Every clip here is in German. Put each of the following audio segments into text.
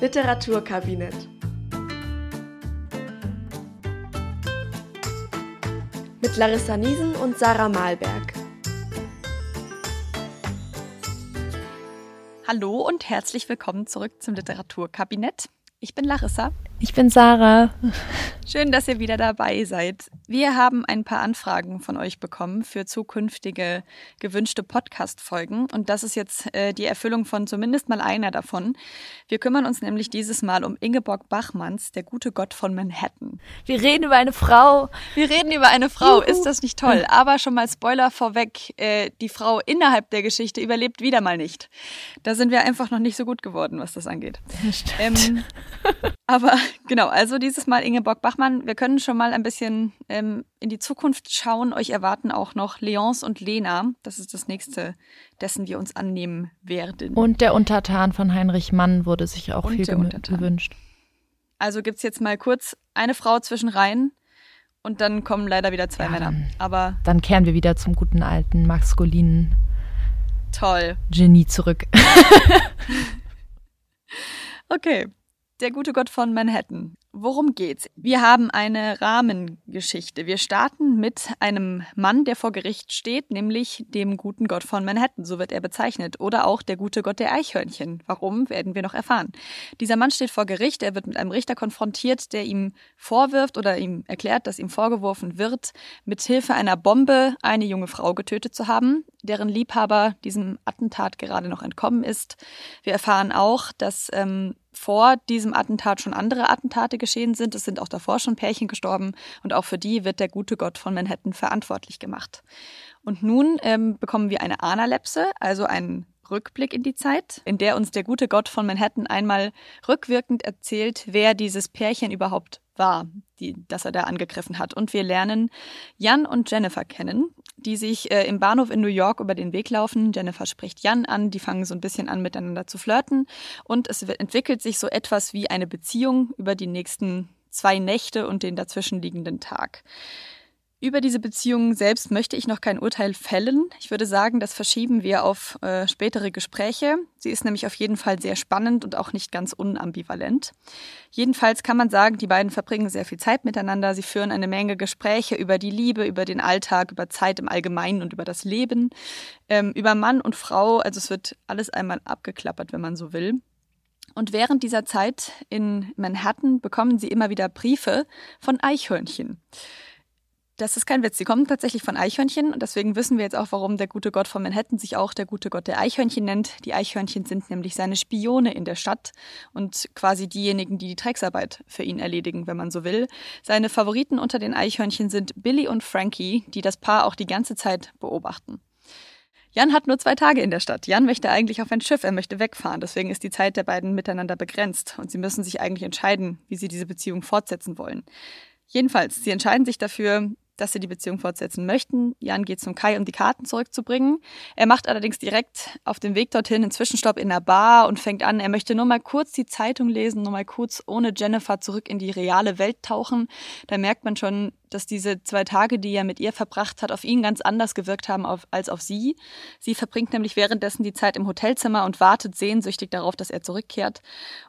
Literaturkabinett. Mit Larissa Niesen und Sarah Malberg. Hallo und herzlich willkommen zurück zum Literaturkabinett. Ich bin Larissa. Ich bin Sarah. Schön, dass ihr wieder dabei seid. Wir haben ein paar Anfragen von euch bekommen für zukünftige gewünschte Podcast-Folgen und das ist jetzt äh, die Erfüllung von zumindest mal einer davon. Wir kümmern uns nämlich dieses Mal um Ingeborg Bachmanns, der gute Gott von Manhattan. Wir reden über eine Frau. Wir reden über eine Frau. Juhu. Ist das nicht toll? Aber schon mal Spoiler vorweg: äh, Die Frau innerhalb der Geschichte überlebt wieder mal nicht. Da sind wir einfach noch nicht so gut geworden, was das angeht. Ähm, aber genau, also dieses Mal Ingeborg Bachmann. Wir können schon mal ein bisschen ähm, in die Zukunft schauen. Euch erwarten auch noch Leonce und Lena. Das ist das nächste, dessen wir uns annehmen werden. Und der Untertan von Heinrich Mann wurde sich auch und viel gewünscht. Also gibt es jetzt mal kurz eine Frau zwischen Reihen und dann kommen leider wieder zwei ja, Männer. Dann, Aber dann kehren wir wieder zum guten alten maskulinen Toll. Genie zurück. okay. Der gute Gott von Manhattan. Worum geht's? Wir haben eine Rahmengeschichte. Wir starten mit einem Mann, der vor Gericht steht, nämlich dem guten Gott von Manhattan, so wird er bezeichnet, oder auch der gute Gott der Eichhörnchen. Warum, werden wir noch erfahren. Dieser Mann steht vor Gericht, er wird mit einem Richter konfrontiert, der ihm vorwirft oder ihm erklärt, dass ihm vorgeworfen wird, mit Hilfe einer Bombe eine junge Frau getötet zu haben, deren Liebhaber diesem Attentat gerade noch entkommen ist. Wir erfahren auch, dass ähm, vor diesem Attentat schon andere Attentate geschehen sind. Es sind auch davor schon Pärchen gestorben und auch für die wird der gute Gott von Manhattan verantwortlich gemacht. Und nun ähm, bekommen wir eine Analepse, also einen Rückblick in die Zeit, in der uns der gute Gott von Manhattan einmal rückwirkend erzählt, wer dieses Pärchen überhaupt war, die, das er da angegriffen hat. Und wir lernen Jan und Jennifer kennen, die sich äh, im Bahnhof in New York über den Weg laufen. Jennifer spricht Jan an, die fangen so ein bisschen an, miteinander zu flirten. Und es entwickelt sich so etwas wie eine Beziehung über die nächsten zwei Nächte und den dazwischenliegenden Tag. Über diese Beziehung selbst möchte ich noch kein Urteil fällen. Ich würde sagen, das verschieben wir auf äh, spätere Gespräche. Sie ist nämlich auf jeden Fall sehr spannend und auch nicht ganz unambivalent. Jedenfalls kann man sagen, die beiden verbringen sehr viel Zeit miteinander. Sie führen eine Menge Gespräche über die Liebe, über den Alltag, über Zeit im Allgemeinen und über das Leben, ähm, über Mann und Frau. Also es wird alles einmal abgeklappert, wenn man so will. Und während dieser Zeit in Manhattan bekommen sie immer wieder Briefe von Eichhörnchen. Das ist kein Witz. Sie kommen tatsächlich von Eichhörnchen und deswegen wissen wir jetzt auch, warum der gute Gott von Manhattan sich auch der gute Gott der Eichhörnchen nennt. Die Eichhörnchen sind nämlich seine Spione in der Stadt und quasi diejenigen, die die Drecksarbeit für ihn erledigen, wenn man so will. Seine Favoriten unter den Eichhörnchen sind Billy und Frankie, die das Paar auch die ganze Zeit beobachten. Jan hat nur zwei Tage in der Stadt. Jan möchte eigentlich auf ein Schiff, er möchte wegfahren. Deswegen ist die Zeit der beiden miteinander begrenzt und sie müssen sich eigentlich entscheiden, wie sie diese Beziehung fortsetzen wollen. Jedenfalls, sie entscheiden sich dafür, dass sie die Beziehung fortsetzen möchten. Jan geht zum Kai, um die Karten zurückzubringen. Er macht allerdings direkt auf dem Weg dorthin einen Zwischenstopp in der Bar und fängt an, er möchte nur mal kurz die Zeitung lesen, nur mal kurz ohne Jennifer zurück in die reale Welt tauchen. Da merkt man schon, dass diese zwei Tage, die er mit ihr verbracht hat, auf ihn ganz anders gewirkt haben auf, als auf sie. Sie verbringt nämlich währenddessen die Zeit im Hotelzimmer und wartet sehnsüchtig darauf, dass er zurückkehrt.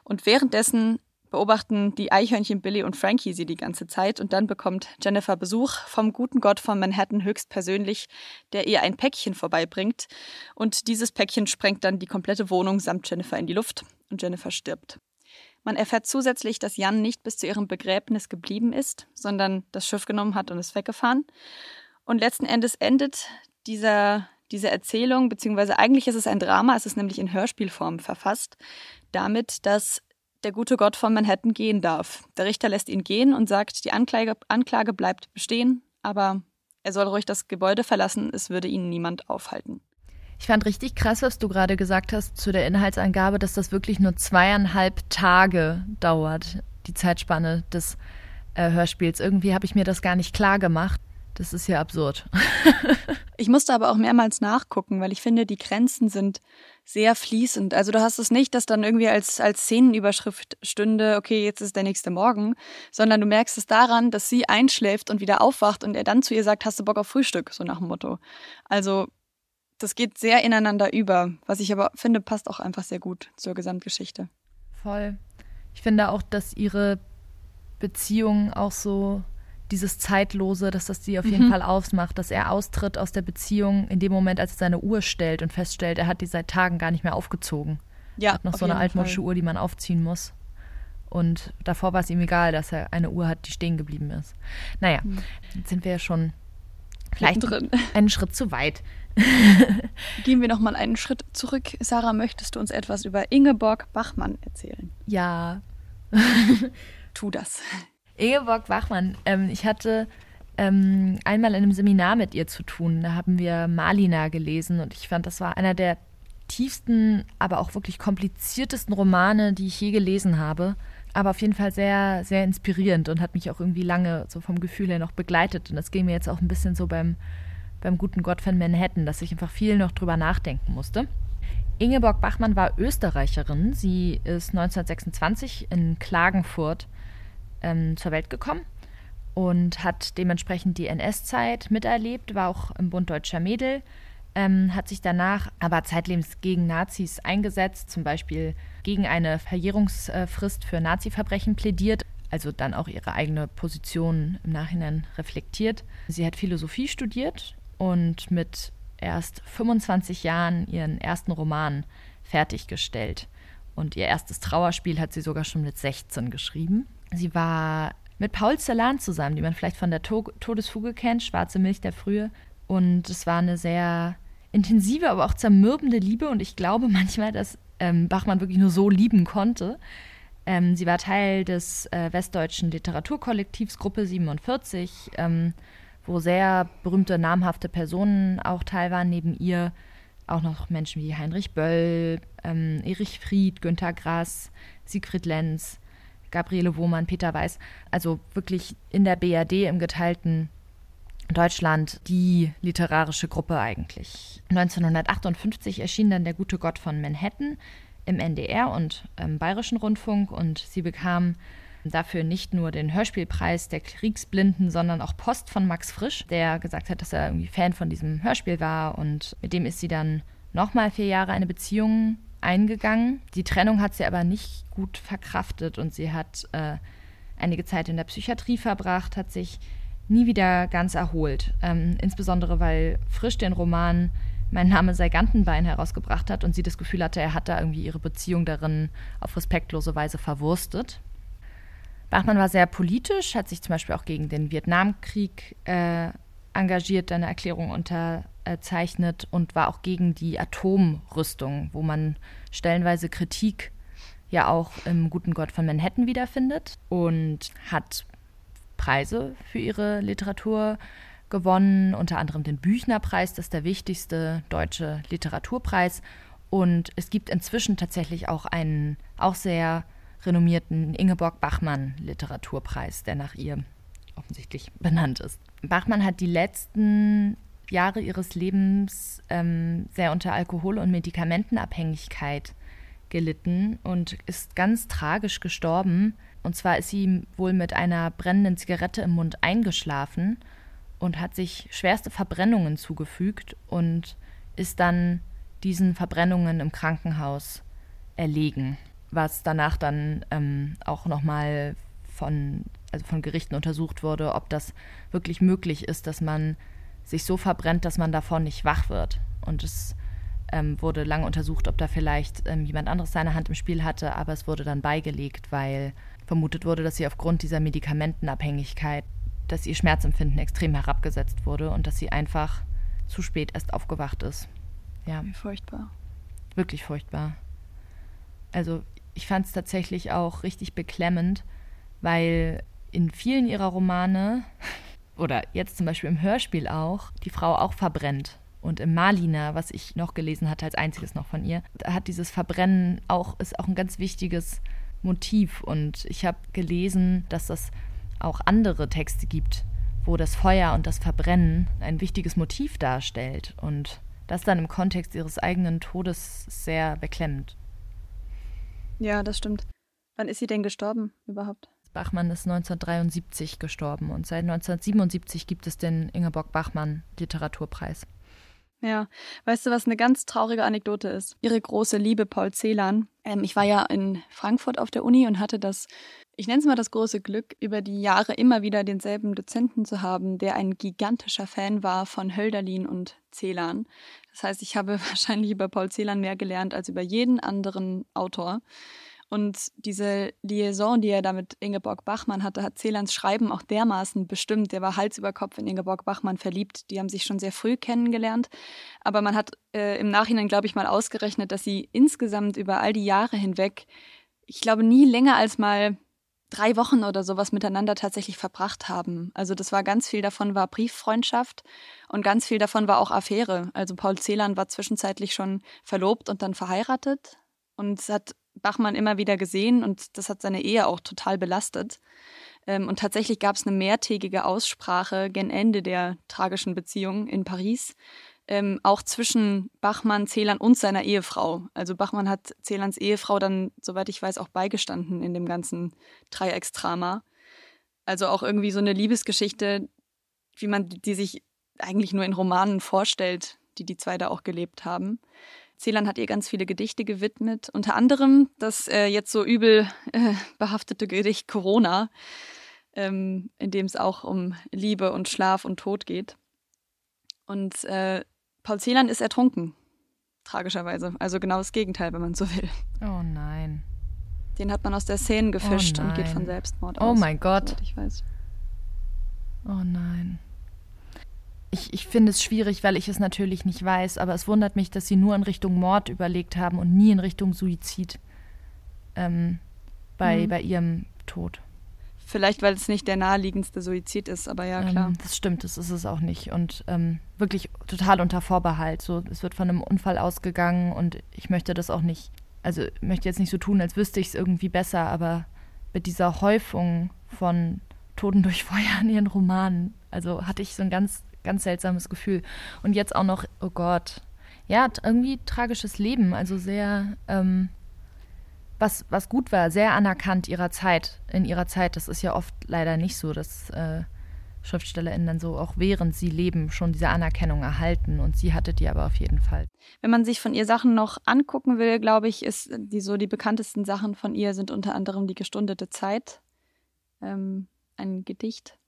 Und währenddessen beobachten die Eichhörnchen Billy und Frankie sie die ganze Zeit und dann bekommt Jennifer Besuch vom guten Gott von Manhattan höchstpersönlich, der ihr ein Päckchen vorbeibringt und dieses Päckchen sprengt dann die komplette Wohnung samt Jennifer in die Luft und Jennifer stirbt. Man erfährt zusätzlich, dass Jan nicht bis zu ihrem Begräbnis geblieben ist, sondern das Schiff genommen hat und ist weggefahren. Und letzten Endes endet dieser, diese Erzählung, beziehungsweise eigentlich ist es ein Drama, es ist nämlich in Hörspielform verfasst, damit, dass der gute Gott von Manhattan gehen darf. Der Richter lässt ihn gehen und sagt, die Anklage, Anklage bleibt bestehen, aber er soll ruhig das Gebäude verlassen, es würde ihn niemand aufhalten. Ich fand richtig krass, was du gerade gesagt hast zu der Inhaltsangabe, dass das wirklich nur zweieinhalb Tage dauert, die Zeitspanne des äh, Hörspiels. Irgendwie habe ich mir das gar nicht klar gemacht. Das ist ja absurd. ich musste aber auch mehrmals nachgucken, weil ich finde, die Grenzen sind sehr fließend. Also du hast es nicht, dass dann irgendwie als, als Szenenüberschrift stünde, okay, jetzt ist der nächste Morgen, sondern du merkst es daran, dass sie einschläft und wieder aufwacht und er dann zu ihr sagt, hast du Bock auf Frühstück, so nach dem Motto. Also das geht sehr ineinander über, was ich aber finde, passt auch einfach sehr gut zur Gesamtgeschichte. Voll. Ich finde auch, dass ihre Beziehung auch so dieses Zeitlose, dass das sie auf jeden mhm. Fall ausmacht, dass er austritt aus der Beziehung in dem Moment, als er seine Uhr stellt und feststellt, er hat die seit Tagen gar nicht mehr aufgezogen. Ja, hat noch so eine altmodische Uhr, die man aufziehen muss. Und davor war es ihm egal, dass er eine Uhr hat, die stehen geblieben ist. Naja, mhm. jetzt sind wir ja schon vielleicht drin. einen Schritt zu weit. Gehen wir noch mal einen Schritt zurück. Sarah, möchtest du uns etwas über Ingeborg Bachmann erzählen? Ja. tu das. Ingeborg Bachmann, ähm, ich hatte ähm, einmal in einem Seminar mit ihr zu tun. Da haben wir Malina gelesen und ich fand, das war einer der tiefsten, aber auch wirklich kompliziertesten Romane, die ich je gelesen habe. Aber auf jeden Fall sehr, sehr inspirierend und hat mich auch irgendwie lange so vom Gefühl her noch begleitet. Und das ging mir jetzt auch ein bisschen so beim, beim guten Gott von Manhattan, dass ich einfach viel noch drüber nachdenken musste. Ingeborg Bachmann war Österreicherin. Sie ist 1926 in Klagenfurt ähm, zur Welt gekommen und hat dementsprechend die NS-Zeit miterlebt, war auch im Bund Deutscher Mädel, ähm, hat sich danach aber zeitlebens gegen Nazis eingesetzt, zum Beispiel gegen eine Verjährungsfrist für Nazi-Verbrechen plädiert, also dann auch ihre eigene Position im Nachhinein reflektiert. Sie hat Philosophie studiert und mit erst 25 Jahren ihren ersten Roman fertiggestellt. Und ihr erstes Trauerspiel hat sie sogar schon mit 16 geschrieben. Sie war mit Paul Celan zusammen, die man vielleicht von der to Todesfuge kennt, Schwarze Milch der Frühe. Und es war eine sehr intensive, aber auch zermürbende Liebe. Und ich glaube manchmal, dass ähm, Bachmann wirklich nur so lieben konnte. Ähm, sie war Teil des äh, westdeutschen Literaturkollektivs Gruppe 47, ähm, wo sehr berühmte, namhafte Personen auch teil waren. Neben ihr auch noch Menschen wie Heinrich Böll, ähm, Erich Fried, Günter Grass, Siegfried Lenz. Gabriele Wohmann, Peter Weiß, also wirklich in der BRD im geteilten Deutschland die literarische Gruppe eigentlich. 1958 erschien dann Der gute Gott von Manhattan im NDR und im Bayerischen Rundfunk und sie bekam dafür nicht nur den Hörspielpreis der Kriegsblinden, sondern auch Post von Max Frisch, der gesagt hat, dass er irgendwie Fan von diesem Hörspiel war und mit dem ist sie dann nochmal vier Jahre eine Beziehung eingegangen. Die Trennung hat sie aber nicht gut verkraftet und sie hat äh, einige Zeit in der Psychiatrie verbracht, hat sich nie wieder ganz erholt. Ähm, insbesondere weil Frisch den Roman Mein Name sei Gantenbein herausgebracht hat und sie das Gefühl hatte, er hat da irgendwie ihre Beziehung darin auf respektlose Weise verwurstet. Bachmann war sehr politisch, hat sich zum Beispiel auch gegen den Vietnamkrieg äh, engagiert, eine Erklärung unter zeichnet und war auch gegen die Atomrüstung, wo man stellenweise Kritik ja auch im Guten Gott von Manhattan wiederfindet und hat Preise für ihre Literatur gewonnen, unter anderem den Büchnerpreis, das ist der wichtigste deutsche Literaturpreis. Und es gibt inzwischen tatsächlich auch einen auch sehr renommierten Ingeborg Bachmann Literaturpreis, der nach ihr offensichtlich benannt ist. Bachmann hat die letzten Jahre ihres Lebens ähm, sehr unter Alkohol- und Medikamentenabhängigkeit gelitten und ist ganz tragisch gestorben. Und zwar ist sie wohl mit einer brennenden Zigarette im Mund eingeschlafen und hat sich schwerste Verbrennungen zugefügt und ist dann diesen Verbrennungen im Krankenhaus erlegen, was danach dann ähm, auch nochmal von, also von Gerichten untersucht wurde, ob das wirklich möglich ist, dass man sich so verbrennt, dass man davon nicht wach wird. Und es ähm, wurde lange untersucht, ob da vielleicht ähm, jemand anderes seine Hand im Spiel hatte, aber es wurde dann beigelegt, weil vermutet wurde, dass sie aufgrund dieser Medikamentenabhängigkeit, dass ihr Schmerzempfinden extrem herabgesetzt wurde und dass sie einfach zu spät erst aufgewacht ist. Ja. Wie furchtbar. Wirklich furchtbar. Also ich fand es tatsächlich auch richtig beklemmend, weil in vielen ihrer Romane oder jetzt zum Beispiel im Hörspiel auch, die Frau auch verbrennt. Und im Malina, was ich noch gelesen hatte, als einziges noch von ihr, hat dieses Verbrennen auch, ist auch ein ganz wichtiges Motiv. Und ich habe gelesen, dass es auch andere Texte gibt, wo das Feuer und das Verbrennen ein wichtiges Motiv darstellt. Und das dann im Kontext ihres eigenen Todes sehr beklemmend. Ja, das stimmt. Wann ist sie denn gestorben überhaupt? Bachmann ist 1973 gestorben und seit 1977 gibt es den Ingeborg Bachmann Literaturpreis. Ja, weißt du, was eine ganz traurige Anekdote ist? Ihre große Liebe Paul Celan. Ähm, ich war ja in Frankfurt auf der Uni und hatte das, ich nenne es mal das große Glück, über die Jahre immer wieder denselben Dozenten zu haben, der ein gigantischer Fan war von Hölderlin und Celan. Das heißt, ich habe wahrscheinlich über Paul Celan mehr gelernt als über jeden anderen Autor. Und diese Liaison, die er da mit Ingeborg Bachmann hatte, hat Celans Schreiben auch dermaßen bestimmt. Der war Hals über Kopf in Ingeborg Bachmann verliebt. Die haben sich schon sehr früh kennengelernt. Aber man hat äh, im Nachhinein, glaube ich, mal ausgerechnet, dass sie insgesamt über all die Jahre hinweg, ich glaube, nie länger als mal drei Wochen oder sowas miteinander tatsächlich verbracht haben. Also das war ganz viel davon war Brieffreundschaft und ganz viel davon war auch Affäre. Also Paul Celan war zwischenzeitlich schon verlobt und dann verheiratet und hat Bachmann immer wieder gesehen und das hat seine Ehe auch total belastet. Ähm, und tatsächlich gab es eine mehrtägige Aussprache gen Ende der tragischen Beziehung in Paris, ähm, auch zwischen Bachmann, Celan und seiner Ehefrau. Also Bachmann hat Celans Ehefrau dann, soweit ich weiß, auch beigestanden in dem ganzen Dreiecksdrama. Also auch irgendwie so eine Liebesgeschichte, wie man die sich eigentlich nur in Romanen vorstellt, die die zwei da auch gelebt haben. Celan hat ihr ganz viele Gedichte gewidmet, unter anderem das äh, jetzt so übel äh, behaftete Gedicht Corona, ähm, in dem es auch um Liebe und Schlaf und Tod geht. Und äh, Paul Celan ist ertrunken, tragischerweise. Also genau das Gegenteil, wenn man so will. Oh nein. Den hat man aus der Szene gefischt oh und geht von Selbstmord oh aus. Oh mein Gott. Ich weiß. Oh nein ich, ich finde es schwierig, weil ich es natürlich nicht weiß, aber es wundert mich, dass sie nur in Richtung Mord überlegt haben und nie in Richtung Suizid ähm, bei, mhm. bei ihrem Tod. Vielleicht, weil es nicht der naheliegendste Suizid ist, aber ja, klar. Ähm, das stimmt, das ist es auch nicht. Und ähm, wirklich total unter Vorbehalt. So, es wird von einem Unfall ausgegangen und ich möchte das auch nicht, also möchte jetzt nicht so tun, als wüsste ich es irgendwie besser, aber mit dieser Häufung von Toten durch Feuer in ihren Romanen, also hatte ich so ein ganz ganz seltsames Gefühl. Und jetzt auch noch, oh Gott, ja, irgendwie tragisches Leben, also sehr, ähm, was, was gut war, sehr anerkannt ihrer Zeit, in ihrer Zeit. Das ist ja oft leider nicht so, dass äh, SchriftstellerInnen dann so auch während sie leben schon diese Anerkennung erhalten und sie hatte die aber auf jeden Fall. Wenn man sich von ihr Sachen noch angucken will, glaube ich, ist die so die bekanntesten Sachen von ihr sind unter anderem die gestundete Zeit, ähm, ein Gedicht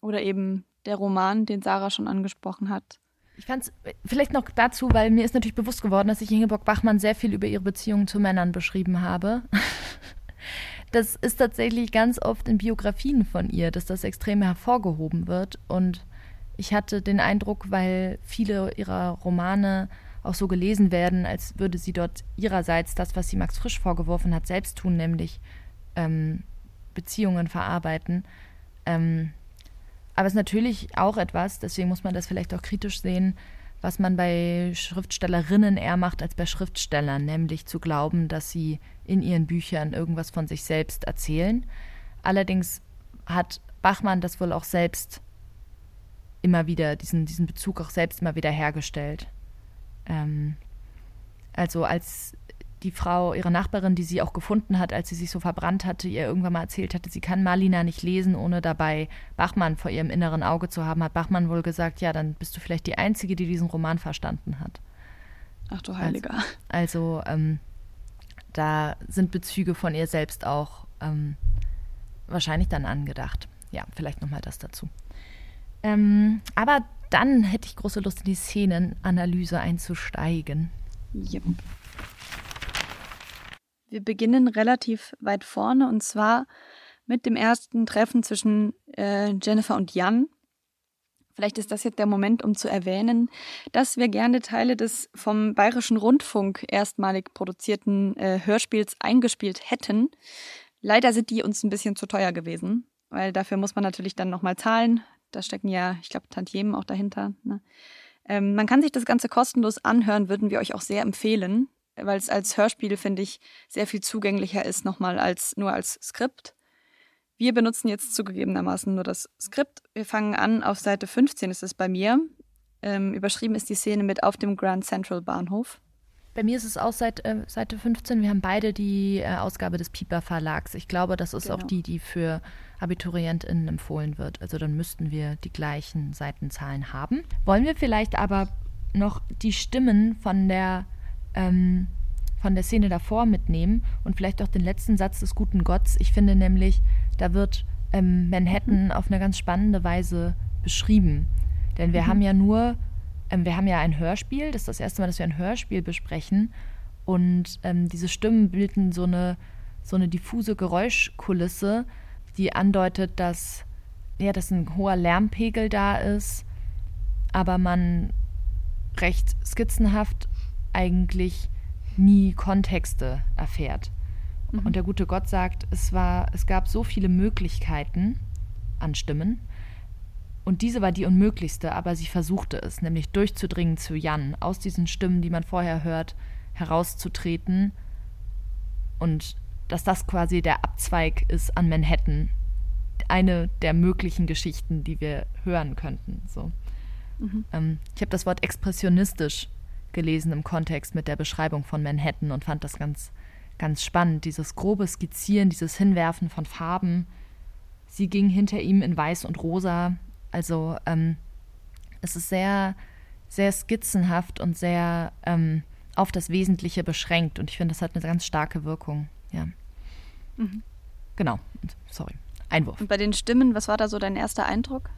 oder eben der Roman, den Sarah schon angesprochen hat. Ich fand es vielleicht noch dazu, weil mir ist natürlich bewusst geworden, dass ich Ingeborg Bachmann sehr viel über ihre Beziehungen zu Männern beschrieben habe. Das ist tatsächlich ganz oft in Biografien von ihr, dass das extrem hervorgehoben wird. Und ich hatte den Eindruck, weil viele ihrer Romane auch so gelesen werden, als würde sie dort ihrerseits das, was sie Max Frisch vorgeworfen hat, selbst tun, nämlich ähm, Beziehungen verarbeiten. Ähm, aber es ist natürlich auch etwas, deswegen muss man das vielleicht auch kritisch sehen, was man bei Schriftstellerinnen eher macht als bei Schriftstellern, nämlich zu glauben, dass sie in ihren Büchern irgendwas von sich selbst erzählen. Allerdings hat Bachmann das wohl auch selbst immer wieder, diesen, diesen Bezug auch selbst immer wieder hergestellt. Ähm, also als die Frau, ihre Nachbarin, die sie auch gefunden hat, als sie sich so verbrannt hatte, ihr irgendwann mal erzählt hatte, sie kann Marlina nicht lesen, ohne dabei Bachmann vor ihrem inneren Auge zu haben, hat Bachmann wohl gesagt, ja, dann bist du vielleicht die Einzige, die diesen Roman verstanden hat. Ach du Heiliger. Also, also ähm, da sind Bezüge von ihr selbst auch ähm, wahrscheinlich dann angedacht. Ja, vielleicht nochmal das dazu. Ähm, aber dann hätte ich große Lust, in die Szenenanalyse einzusteigen. Yep. Wir beginnen relativ weit vorne und zwar mit dem ersten Treffen zwischen äh, Jennifer und Jan. Vielleicht ist das jetzt der Moment, um zu erwähnen, dass wir gerne Teile des vom Bayerischen Rundfunk erstmalig produzierten äh, Hörspiels eingespielt hätten. Leider sind die uns ein bisschen zu teuer gewesen, weil dafür muss man natürlich dann nochmal zahlen. Da stecken ja, ich glaube, Tantiemen auch dahinter. Ne? Ähm, man kann sich das Ganze kostenlos anhören, würden wir euch auch sehr empfehlen weil es als Hörspiel, finde ich, sehr viel zugänglicher ist, nochmal als nur als Skript. Wir benutzen jetzt zugegebenermaßen nur das Skript. Wir fangen an, auf Seite 15 ist es bei mir. Ähm, überschrieben ist die Szene mit auf dem Grand Central Bahnhof. Bei mir ist es auch seit äh, Seite 15. Wir haben beide die äh, Ausgabe des Piper Verlags. Ich glaube, das ist genau. auch die, die für AbiturientInnen empfohlen wird. Also dann müssten wir die gleichen Seitenzahlen haben. Wollen wir vielleicht aber noch die Stimmen von der, ähm, von der Szene davor mitnehmen und vielleicht auch den letzten Satz des guten Gotts. Ich finde nämlich, da wird ähm, Manhattan mhm. auf eine ganz spannende Weise beschrieben. Denn wir mhm. haben ja nur ähm, wir haben ja ein Hörspiel, das ist das erste Mal, dass wir ein Hörspiel besprechen. Und ähm, diese Stimmen bilden so eine, so eine diffuse Geräuschkulisse, die andeutet, dass, ja, dass ein hoher Lärmpegel da ist, aber man recht skizzenhaft eigentlich nie Kontexte erfährt. Mhm. Und der gute Gott sagt, es, war, es gab so viele Möglichkeiten an Stimmen, und diese war die unmöglichste, aber sie versuchte es, nämlich durchzudringen zu Jan, aus diesen Stimmen, die man vorher hört, herauszutreten. Und dass das quasi der Abzweig ist an Manhattan. Eine der möglichen Geschichten, die wir hören könnten. So. Mhm. Ähm, ich habe das Wort expressionistisch gelesen im Kontext mit der Beschreibung von Manhattan und fand das ganz, ganz spannend. Dieses grobe Skizzieren, dieses Hinwerfen von Farben. Sie ging hinter ihm in Weiß und Rosa, also ähm, es ist sehr, sehr skizzenhaft und sehr ähm, auf das Wesentliche beschränkt. Und ich finde, das hat eine ganz starke Wirkung. Ja. Mhm. Genau. Sorry. Einwurf. Und bei den Stimmen, was war da so dein erster Eindruck?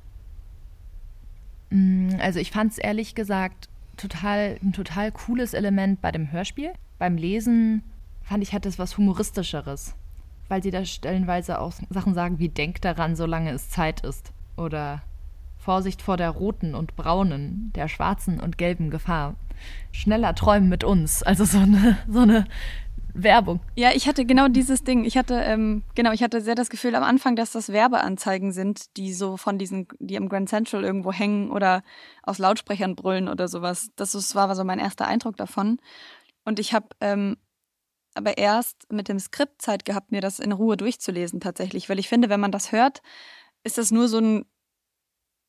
Mm, also ich fand es ehrlich gesagt total, ein total cooles Element bei dem Hörspiel. Beim Lesen fand ich, hat es was Humoristischeres, weil sie da stellenweise auch Sachen sagen wie Denk daran, solange es Zeit ist. Oder Vorsicht vor der roten und braunen, der schwarzen und gelben Gefahr. Schneller träumen mit uns. Also so eine, so eine Werbung. Ja, ich hatte genau dieses Ding. Ich hatte, ähm, genau, ich hatte sehr das Gefühl am Anfang, dass das Werbeanzeigen sind, die so von diesen, die am Grand Central irgendwo hängen oder aus Lautsprechern brüllen oder sowas. Das war so mein erster Eindruck davon. Und ich habe ähm, aber erst mit dem Skript Zeit gehabt, mir das in Ruhe durchzulesen tatsächlich, weil ich finde, wenn man das hört, ist das nur so ein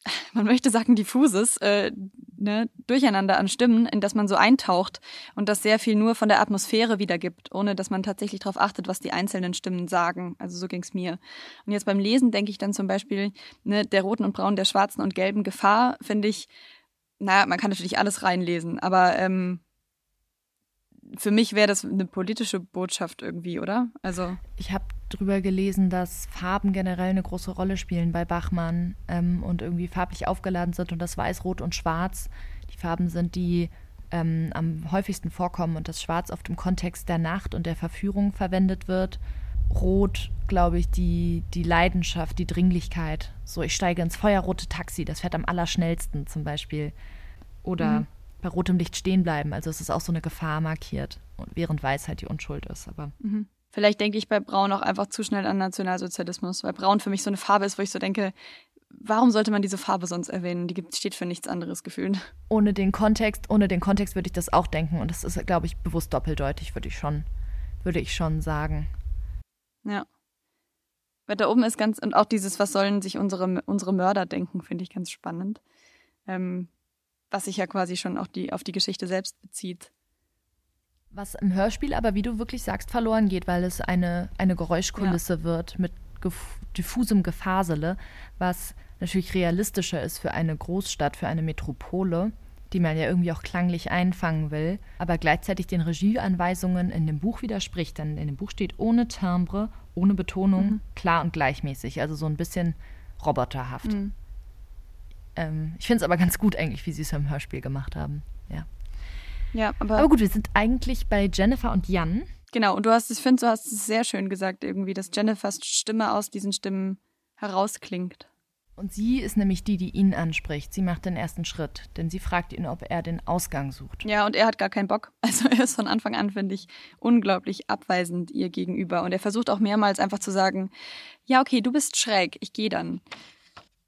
man möchte sagen, diffuses äh, ne, Durcheinander an Stimmen, in das man so eintaucht und das sehr viel nur von der Atmosphäre wiedergibt, ohne dass man tatsächlich darauf achtet, was die einzelnen Stimmen sagen. Also so ging's mir. Und jetzt beim Lesen denke ich dann zum Beispiel, ne, der roten und braunen, der schwarzen und gelben Gefahr, finde ich, naja, man kann natürlich alles reinlesen, aber ähm, für mich wäre das eine politische Botschaft irgendwie, oder? Also ich habe drüber gelesen, dass Farben generell eine große Rolle spielen bei Bachmann ähm, und irgendwie farblich aufgeladen sind und das Weiß, Rot und Schwarz die Farben sind, die ähm, am häufigsten vorkommen und das Schwarz oft im Kontext der Nacht und der Verführung verwendet wird. Rot, glaube ich, die, die Leidenschaft, die Dringlichkeit. So, ich steige ins feuerrote Taxi, das fährt am allerschnellsten zum Beispiel. Oder mhm. bei rotem Licht stehen bleiben. Also es ist auch so eine Gefahr markiert, während Weiß halt die Unschuld ist. Aber mhm. Vielleicht denke ich bei Braun auch einfach zu schnell an Nationalsozialismus, weil Braun für mich so eine Farbe ist, wo ich so denke, warum sollte man diese Farbe sonst erwähnen? Die steht für nichts anderes gefühlt. Ohne den Kontext, ohne den Kontext würde ich das auch denken und das ist, glaube ich, bewusst doppeldeutig, würde ich schon, würde ich schon sagen. Ja. Weil da oben ist ganz, und auch dieses, was sollen sich unsere, unsere Mörder denken, finde ich ganz spannend. Ähm, was sich ja quasi schon auch die, auf die Geschichte selbst bezieht. Was im Hörspiel aber, wie du wirklich sagst, verloren geht, weil es eine, eine Geräuschkulisse ja. wird mit diffusem Gefasele, was natürlich realistischer ist für eine Großstadt, für eine Metropole, die man ja irgendwie auch klanglich einfangen will, aber gleichzeitig den Regieanweisungen in dem Buch widerspricht. Denn in dem Buch steht ohne Timbre, ohne Betonung, mhm. klar und gleichmäßig, also so ein bisschen roboterhaft. Mhm. Ähm, ich finde es aber ganz gut eigentlich, wie sie es im Hörspiel gemacht haben. Ja. Aber, aber gut, wir sind eigentlich bei Jennifer und Jan. Genau, und du hast, ich finde, du hast es sehr schön gesagt, irgendwie, dass Jennifers Stimme aus diesen Stimmen herausklingt. Und sie ist nämlich die, die ihn anspricht. Sie macht den ersten Schritt, denn sie fragt ihn, ob er den Ausgang sucht. Ja, und er hat gar keinen Bock. Also er ist von Anfang an, finde ich, unglaublich abweisend ihr gegenüber. Und er versucht auch mehrmals einfach zu sagen, ja, okay, du bist schräg, ich gehe dann.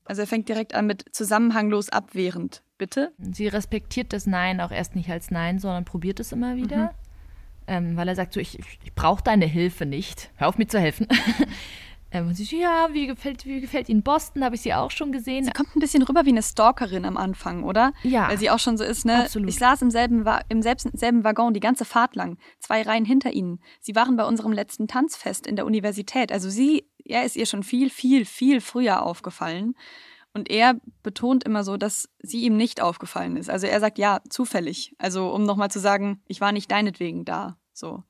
Also er fängt direkt an mit zusammenhanglos abwehrend bitte. Sie respektiert das Nein auch erst nicht als Nein, sondern probiert es immer wieder. Mhm. Ähm, weil er sagt so, ich, ich, ich brauche deine Hilfe nicht. Hör auf mir zu helfen. Ähm, und sie so, ja, wie gefällt, wie gefällt Ihnen Boston? Habe ich sie auch schon gesehen. Sie kommt ein bisschen rüber wie eine Stalkerin am Anfang, oder? Ja. Weil sie auch schon so ist, ne? Absolut. Ich saß im selben, im selben Waggon die ganze Fahrt lang, zwei Reihen hinter ihnen. Sie waren bei unserem letzten Tanzfest in der Universität. Also sie, er ist ihr schon viel, viel, viel früher aufgefallen. Und er betont immer so, dass sie ihm nicht aufgefallen ist. Also er sagt, ja, zufällig. Also um nochmal zu sagen, ich war nicht deinetwegen da. So.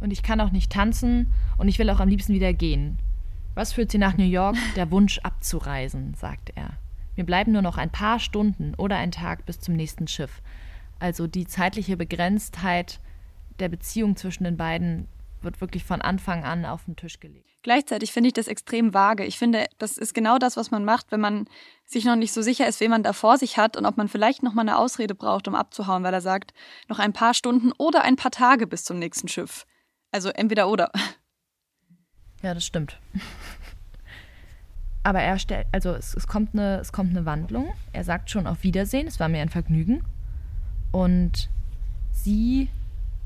Und ich kann auch nicht tanzen und ich will auch am liebsten wieder gehen. Was führt sie nach New York? Der Wunsch abzureisen, sagt er. Mir bleiben nur noch ein paar Stunden oder ein Tag bis zum nächsten Schiff. Also die zeitliche Begrenztheit der Beziehung zwischen den beiden wird wirklich von Anfang an auf den Tisch gelegt. Gleichzeitig finde ich das extrem vage. Ich finde, das ist genau das, was man macht, wenn man sich noch nicht so sicher ist, wen man da vor sich hat und ob man vielleicht noch mal eine Ausrede braucht, um abzuhauen, weil er sagt, noch ein paar Stunden oder ein paar Tage bis zum nächsten Schiff. Also entweder oder. Ja, das stimmt. Aber er stellt, also es, es, kommt eine, es kommt eine Wandlung. Er sagt schon auf Wiedersehen, es war mir ein Vergnügen. Und sie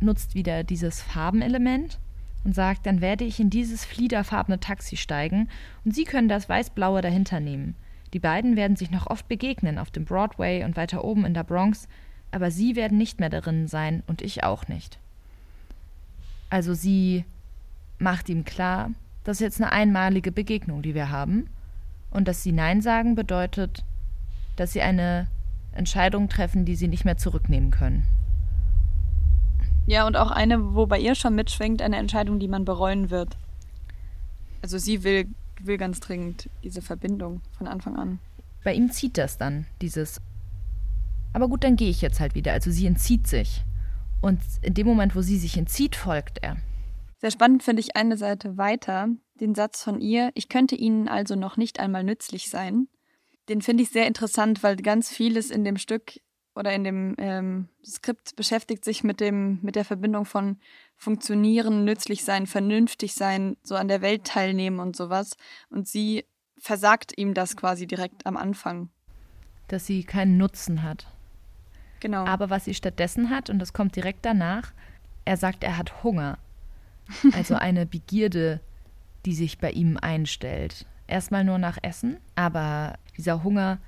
nutzt wieder dieses Farbenelement und sagt, dann werde ich in dieses fliederfarbene Taxi steigen und Sie können das weiß-blaue dahinter nehmen. Die beiden werden sich noch oft begegnen auf dem Broadway und weiter oben in der Bronx, aber Sie werden nicht mehr darin sein und ich auch nicht. Also sie macht ihm klar, das ist jetzt eine einmalige Begegnung, die wir haben. Und dass sie Nein sagen bedeutet, dass sie eine Entscheidung treffen, die sie nicht mehr zurücknehmen können. Ja, und auch eine, wo bei ihr schon mitschwingt, eine Entscheidung, die man bereuen wird. Also sie will, will ganz dringend diese Verbindung von Anfang an. Bei ihm zieht das dann, dieses. Aber gut, dann gehe ich jetzt halt wieder. Also sie entzieht sich. Und in dem Moment, wo sie sich entzieht, folgt er. Sehr spannend finde ich eine Seite weiter, den Satz von ihr, ich könnte Ihnen also noch nicht einmal nützlich sein. Den finde ich sehr interessant, weil ganz vieles in dem Stück oder in dem ähm, Skript beschäftigt sich mit dem mit der Verbindung von funktionieren, nützlich sein, vernünftig sein, so an der Welt teilnehmen und sowas. Und sie versagt ihm das quasi direkt am Anfang. Dass sie keinen Nutzen hat. Genau. Aber was sie stattdessen hat, und das kommt direkt danach, er sagt, er hat Hunger. Also eine Begierde, die sich bei ihm einstellt. Erstmal nur nach Essen, aber dieser Hunger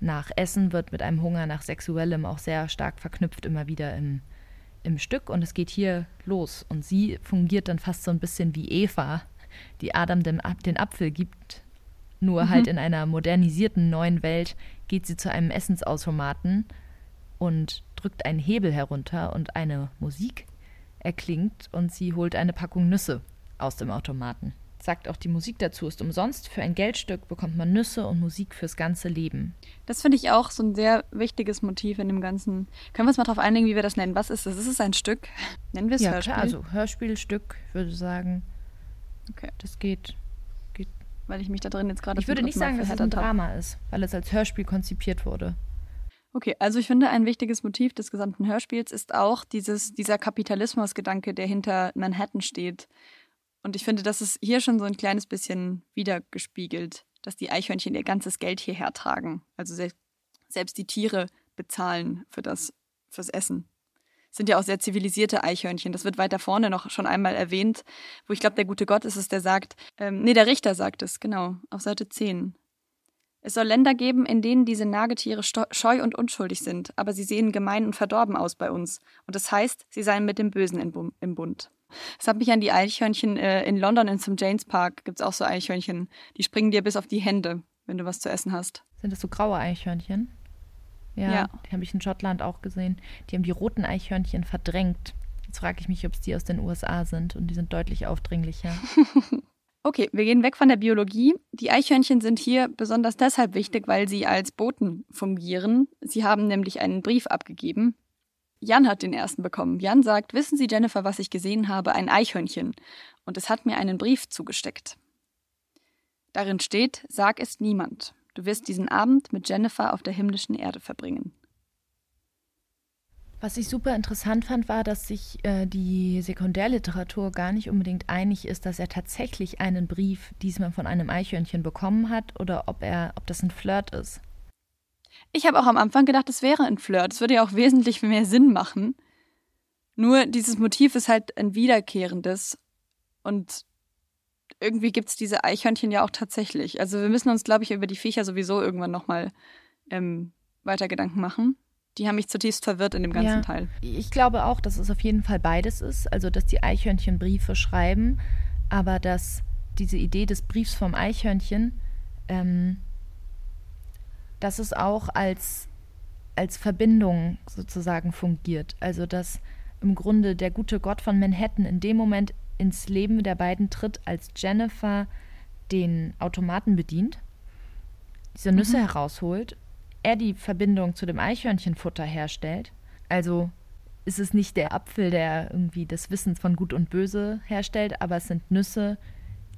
nach Essen wird mit einem Hunger nach Sexuellem auch sehr stark verknüpft, immer wieder im, im Stück. Und es geht hier los. Und sie fungiert dann fast so ein bisschen wie Eva, die Adam den, den Apfel gibt. Nur mhm. halt in einer modernisierten neuen Welt geht sie zu einem Essensautomaten und drückt einen Hebel herunter und eine Musik erklingt und sie holt eine Packung Nüsse aus dem Automaten. Sagt auch, die Musik dazu ist umsonst. Für ein Geldstück bekommt man Nüsse und Musik fürs ganze Leben. Das finde ich auch so ein sehr wichtiges Motiv in dem Ganzen. Können wir uns mal darauf einigen, wie wir das nennen? Was ist das? Ist es ein Stück? Nennen wir es ja, Hörspiel? Klar, also Hörspielstück, würde ich sagen. Okay. Das geht. geht. Weil ich mich da drin jetzt gerade. Ich würde nicht sagen, dass es ein Drama ist, weil es als Hörspiel konzipiert wurde. Okay, also ich finde, ein wichtiges Motiv des gesamten Hörspiels ist auch dieses, dieser Kapitalismusgedanke, der hinter Manhattan steht. Und ich finde, das ist hier schon so ein kleines bisschen wiedergespiegelt, dass die Eichhörnchen ihr ganzes Geld hierher tragen. Also se selbst die Tiere bezahlen für das, fürs Essen. Es sind ja auch sehr zivilisierte Eichhörnchen. Das wird weiter vorne noch schon einmal erwähnt, wo ich glaube, der gute Gott ist es, der sagt, ähm, nee, der Richter sagt es, genau, auf Seite 10. Es soll Länder geben, in denen diese Nagetiere scheu und unschuldig sind, aber sie sehen gemein und verdorben aus bei uns. Und das heißt, sie seien mit dem Bösen im Bund. Das hat mich an die Eichhörnchen äh, in London in St. James Park. Gibt es auch so Eichhörnchen. Die springen dir bis auf die Hände, wenn du was zu essen hast. Sind das so graue Eichhörnchen? Ja, ja. die habe ich in Schottland auch gesehen. Die haben die roten Eichhörnchen verdrängt. Jetzt frage ich mich, ob es die aus den USA sind und die sind deutlich aufdringlicher. Okay, wir gehen weg von der Biologie. Die Eichhörnchen sind hier besonders deshalb wichtig, weil sie als Boten fungieren. Sie haben nämlich einen Brief abgegeben. Jan hat den ersten bekommen. Jan sagt, wissen Sie, Jennifer, was ich gesehen habe? Ein Eichhörnchen. Und es hat mir einen Brief zugesteckt. Darin steht, sag es niemand. Du wirst diesen Abend mit Jennifer auf der himmlischen Erde verbringen. Was ich super interessant fand, war, dass sich äh, die Sekundärliteratur gar nicht unbedingt einig ist, dass er tatsächlich einen Brief diesmal von einem Eichhörnchen bekommen hat oder ob er, ob das ein Flirt ist. Ich habe auch am Anfang gedacht, es wäre ein Flirt. Es würde ja auch wesentlich mehr Sinn machen. Nur dieses Motiv ist halt ein wiederkehrendes und irgendwie gibt es diese Eichhörnchen ja auch tatsächlich. Also wir müssen uns, glaube ich, über die Viecher sowieso irgendwann nochmal ähm, weiter Gedanken machen. Die haben mich zutiefst verwirrt in dem ganzen ja, Teil. Ich glaube auch, dass es auf jeden Fall beides ist. Also, dass die Eichhörnchen Briefe schreiben, aber dass diese Idee des Briefs vom Eichhörnchen, ähm, dass es auch als, als Verbindung sozusagen fungiert. Also, dass im Grunde der gute Gott von Manhattan in dem Moment ins Leben der beiden tritt, als Jennifer den Automaten bedient, diese Nüsse mhm. herausholt er die Verbindung zu dem Eichhörnchenfutter herstellt. Also ist es nicht der Apfel, der irgendwie das Wissen von Gut und Böse herstellt, aber es sind Nüsse,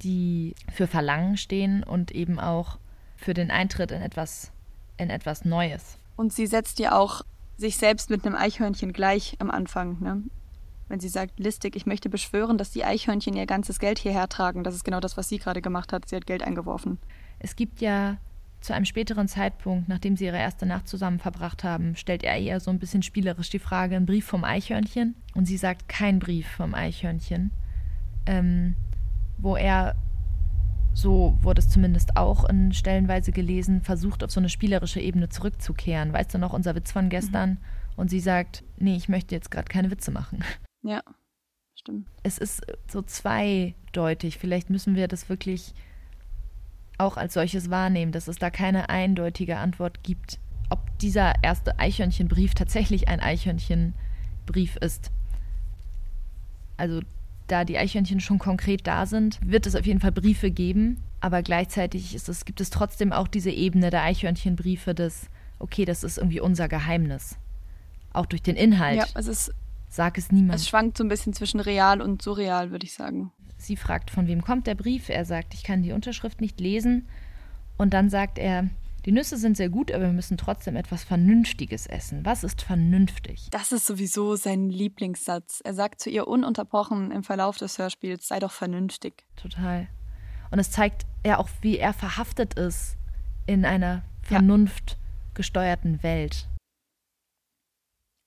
die für Verlangen stehen und eben auch für den Eintritt in etwas, in etwas Neues. Und sie setzt ja auch sich selbst mit einem Eichhörnchen gleich am Anfang, ne? Wenn sie sagt, listig, ich möchte beschwören, dass die Eichhörnchen ihr ganzes Geld hierher tragen. Das ist genau das, was sie gerade gemacht hat. Sie hat Geld eingeworfen. Es gibt ja zu einem späteren Zeitpunkt, nachdem sie ihre erste Nacht zusammen verbracht haben, stellt er ihr so ein bisschen spielerisch die Frage, ein Brief vom Eichhörnchen? Und sie sagt, kein Brief vom Eichhörnchen. Ähm, wo er, so wurde es zumindest auch in Stellenweise gelesen, versucht, auf so eine spielerische Ebene zurückzukehren. Weißt du noch, unser Witz von gestern? Mhm. Und sie sagt, nee, ich möchte jetzt gerade keine Witze machen. Ja, stimmt. Es ist so zweideutig. Vielleicht müssen wir das wirklich auch als solches wahrnehmen, dass es da keine eindeutige Antwort gibt, ob dieser erste Eichhörnchenbrief tatsächlich ein Eichhörnchenbrief ist. Also da die Eichhörnchen schon konkret da sind, wird es auf jeden Fall Briefe geben, aber gleichzeitig es, gibt es trotzdem auch diese Ebene der Eichhörnchenbriefe des, okay, das ist irgendwie unser Geheimnis. Auch durch den Inhalt. Ja, es ist. Sag es niemand. Es schwankt so ein bisschen zwischen real und surreal, würde ich sagen. Sie fragt, von wem kommt der Brief? Er sagt, ich kann die Unterschrift nicht lesen. Und dann sagt er, die Nüsse sind sehr gut, aber wir müssen trotzdem etwas Vernünftiges essen. Was ist vernünftig? Das ist sowieso sein Lieblingssatz. Er sagt zu ihr ununterbrochen im Verlauf des Hörspiels, sei doch vernünftig. Total. Und es zeigt ja auch, wie er verhaftet ist in einer vernunftgesteuerten. Welt.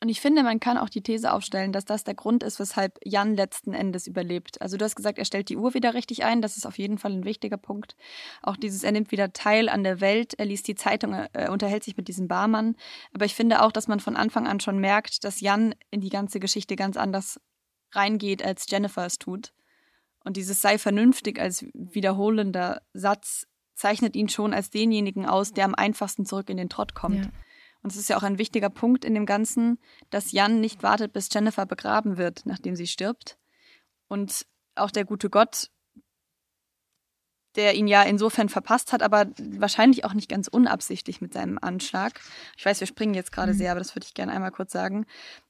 Und ich finde, man kann auch die These aufstellen, dass das der Grund ist, weshalb Jan letzten Endes überlebt. Also du hast gesagt, er stellt die Uhr wieder richtig ein. Das ist auf jeden Fall ein wichtiger Punkt. Auch dieses, er nimmt wieder teil an der Welt. Er liest die Zeitung, er unterhält sich mit diesem Barmann. Aber ich finde auch, dass man von Anfang an schon merkt, dass Jan in die ganze Geschichte ganz anders reingeht, als Jennifer es tut. Und dieses sei vernünftig als wiederholender Satz zeichnet ihn schon als denjenigen aus, der am einfachsten zurück in den Trott kommt. Ja. Und es ist ja auch ein wichtiger Punkt in dem Ganzen, dass Jan nicht wartet, bis Jennifer begraben wird, nachdem sie stirbt. Und auch der gute Gott, der ihn ja insofern verpasst hat, aber wahrscheinlich auch nicht ganz unabsichtlich mit seinem Anschlag. Ich weiß, wir springen jetzt gerade mhm. sehr, aber das würde ich gerne einmal kurz sagen.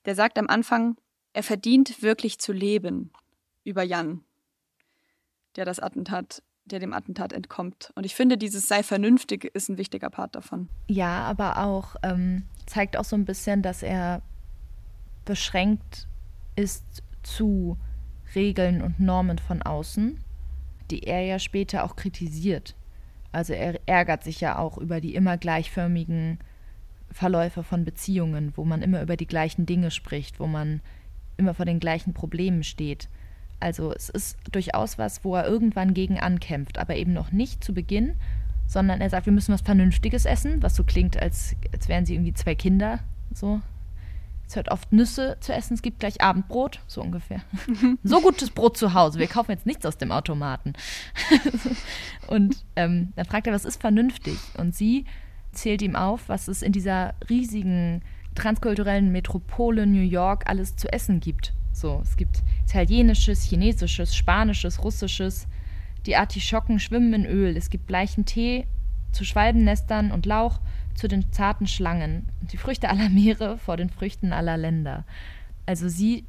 Der sagt am Anfang, er verdient wirklich zu leben über Jan, der das Attentat der dem Attentat entkommt. Und ich finde, dieses sei vernünftig ist ein wichtiger Part davon. Ja, aber auch ähm, zeigt auch so ein bisschen, dass er beschränkt ist zu Regeln und Normen von außen, die er ja später auch kritisiert. Also er ärgert sich ja auch über die immer gleichförmigen Verläufe von Beziehungen, wo man immer über die gleichen Dinge spricht, wo man immer vor den gleichen Problemen steht. Also es ist durchaus was, wo er irgendwann gegen ankämpft, aber eben noch nicht zu Beginn, sondern er sagt, wir müssen was Vernünftiges essen, was so klingt, als, als wären sie irgendwie zwei Kinder. So. Es hört oft Nüsse zu essen, es gibt gleich Abendbrot, so ungefähr. so gutes Brot zu Hause, wir kaufen jetzt nichts aus dem Automaten. und ähm, dann fragt er, was ist vernünftig? Und sie zählt ihm auf, was es in dieser riesigen transkulturellen Metropole New York alles zu essen gibt. So, es gibt italienisches, chinesisches, spanisches, russisches. Die Artischocken schwimmen in Öl. Es gibt bleichen Tee zu Schwalbennestern und Lauch zu den zarten Schlangen und die Früchte aller Meere vor den Früchten aller Länder. Also sie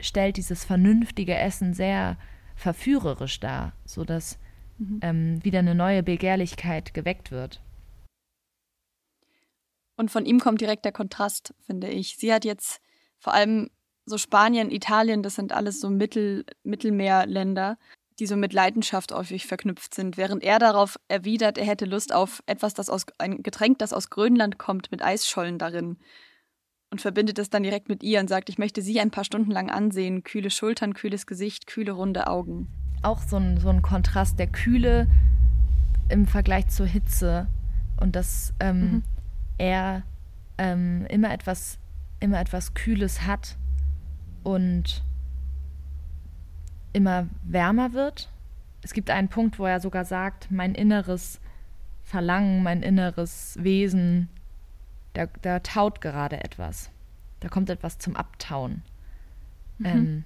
stellt dieses vernünftige Essen sehr verführerisch dar, sodass mhm. ähm, wieder eine neue Begehrlichkeit geweckt wird. Und von ihm kommt direkt der Kontrast, finde ich. Sie hat jetzt vor allem so Spanien, Italien, das sind alles so Mittel, Mittelmeerländer, die so mit Leidenschaft häufig verknüpft sind, während er darauf erwidert, er hätte Lust auf etwas, das aus ein Getränk, das aus Grönland kommt, mit Eisschollen darin. Und verbindet es dann direkt mit ihr und sagt, ich möchte sie ein paar Stunden lang ansehen, kühle Schultern, kühles Gesicht, kühle runde Augen. auch so ein, so ein Kontrast, der Kühle im Vergleich zur Hitze. Und dass ähm, mhm. er ähm, immer etwas immer etwas Kühles hat und immer wärmer wird. Es gibt einen Punkt, wo er sogar sagt, mein inneres Verlangen, mein inneres Wesen, da, da taut gerade etwas. Da kommt etwas zum Abtauen. Mhm. Ähm,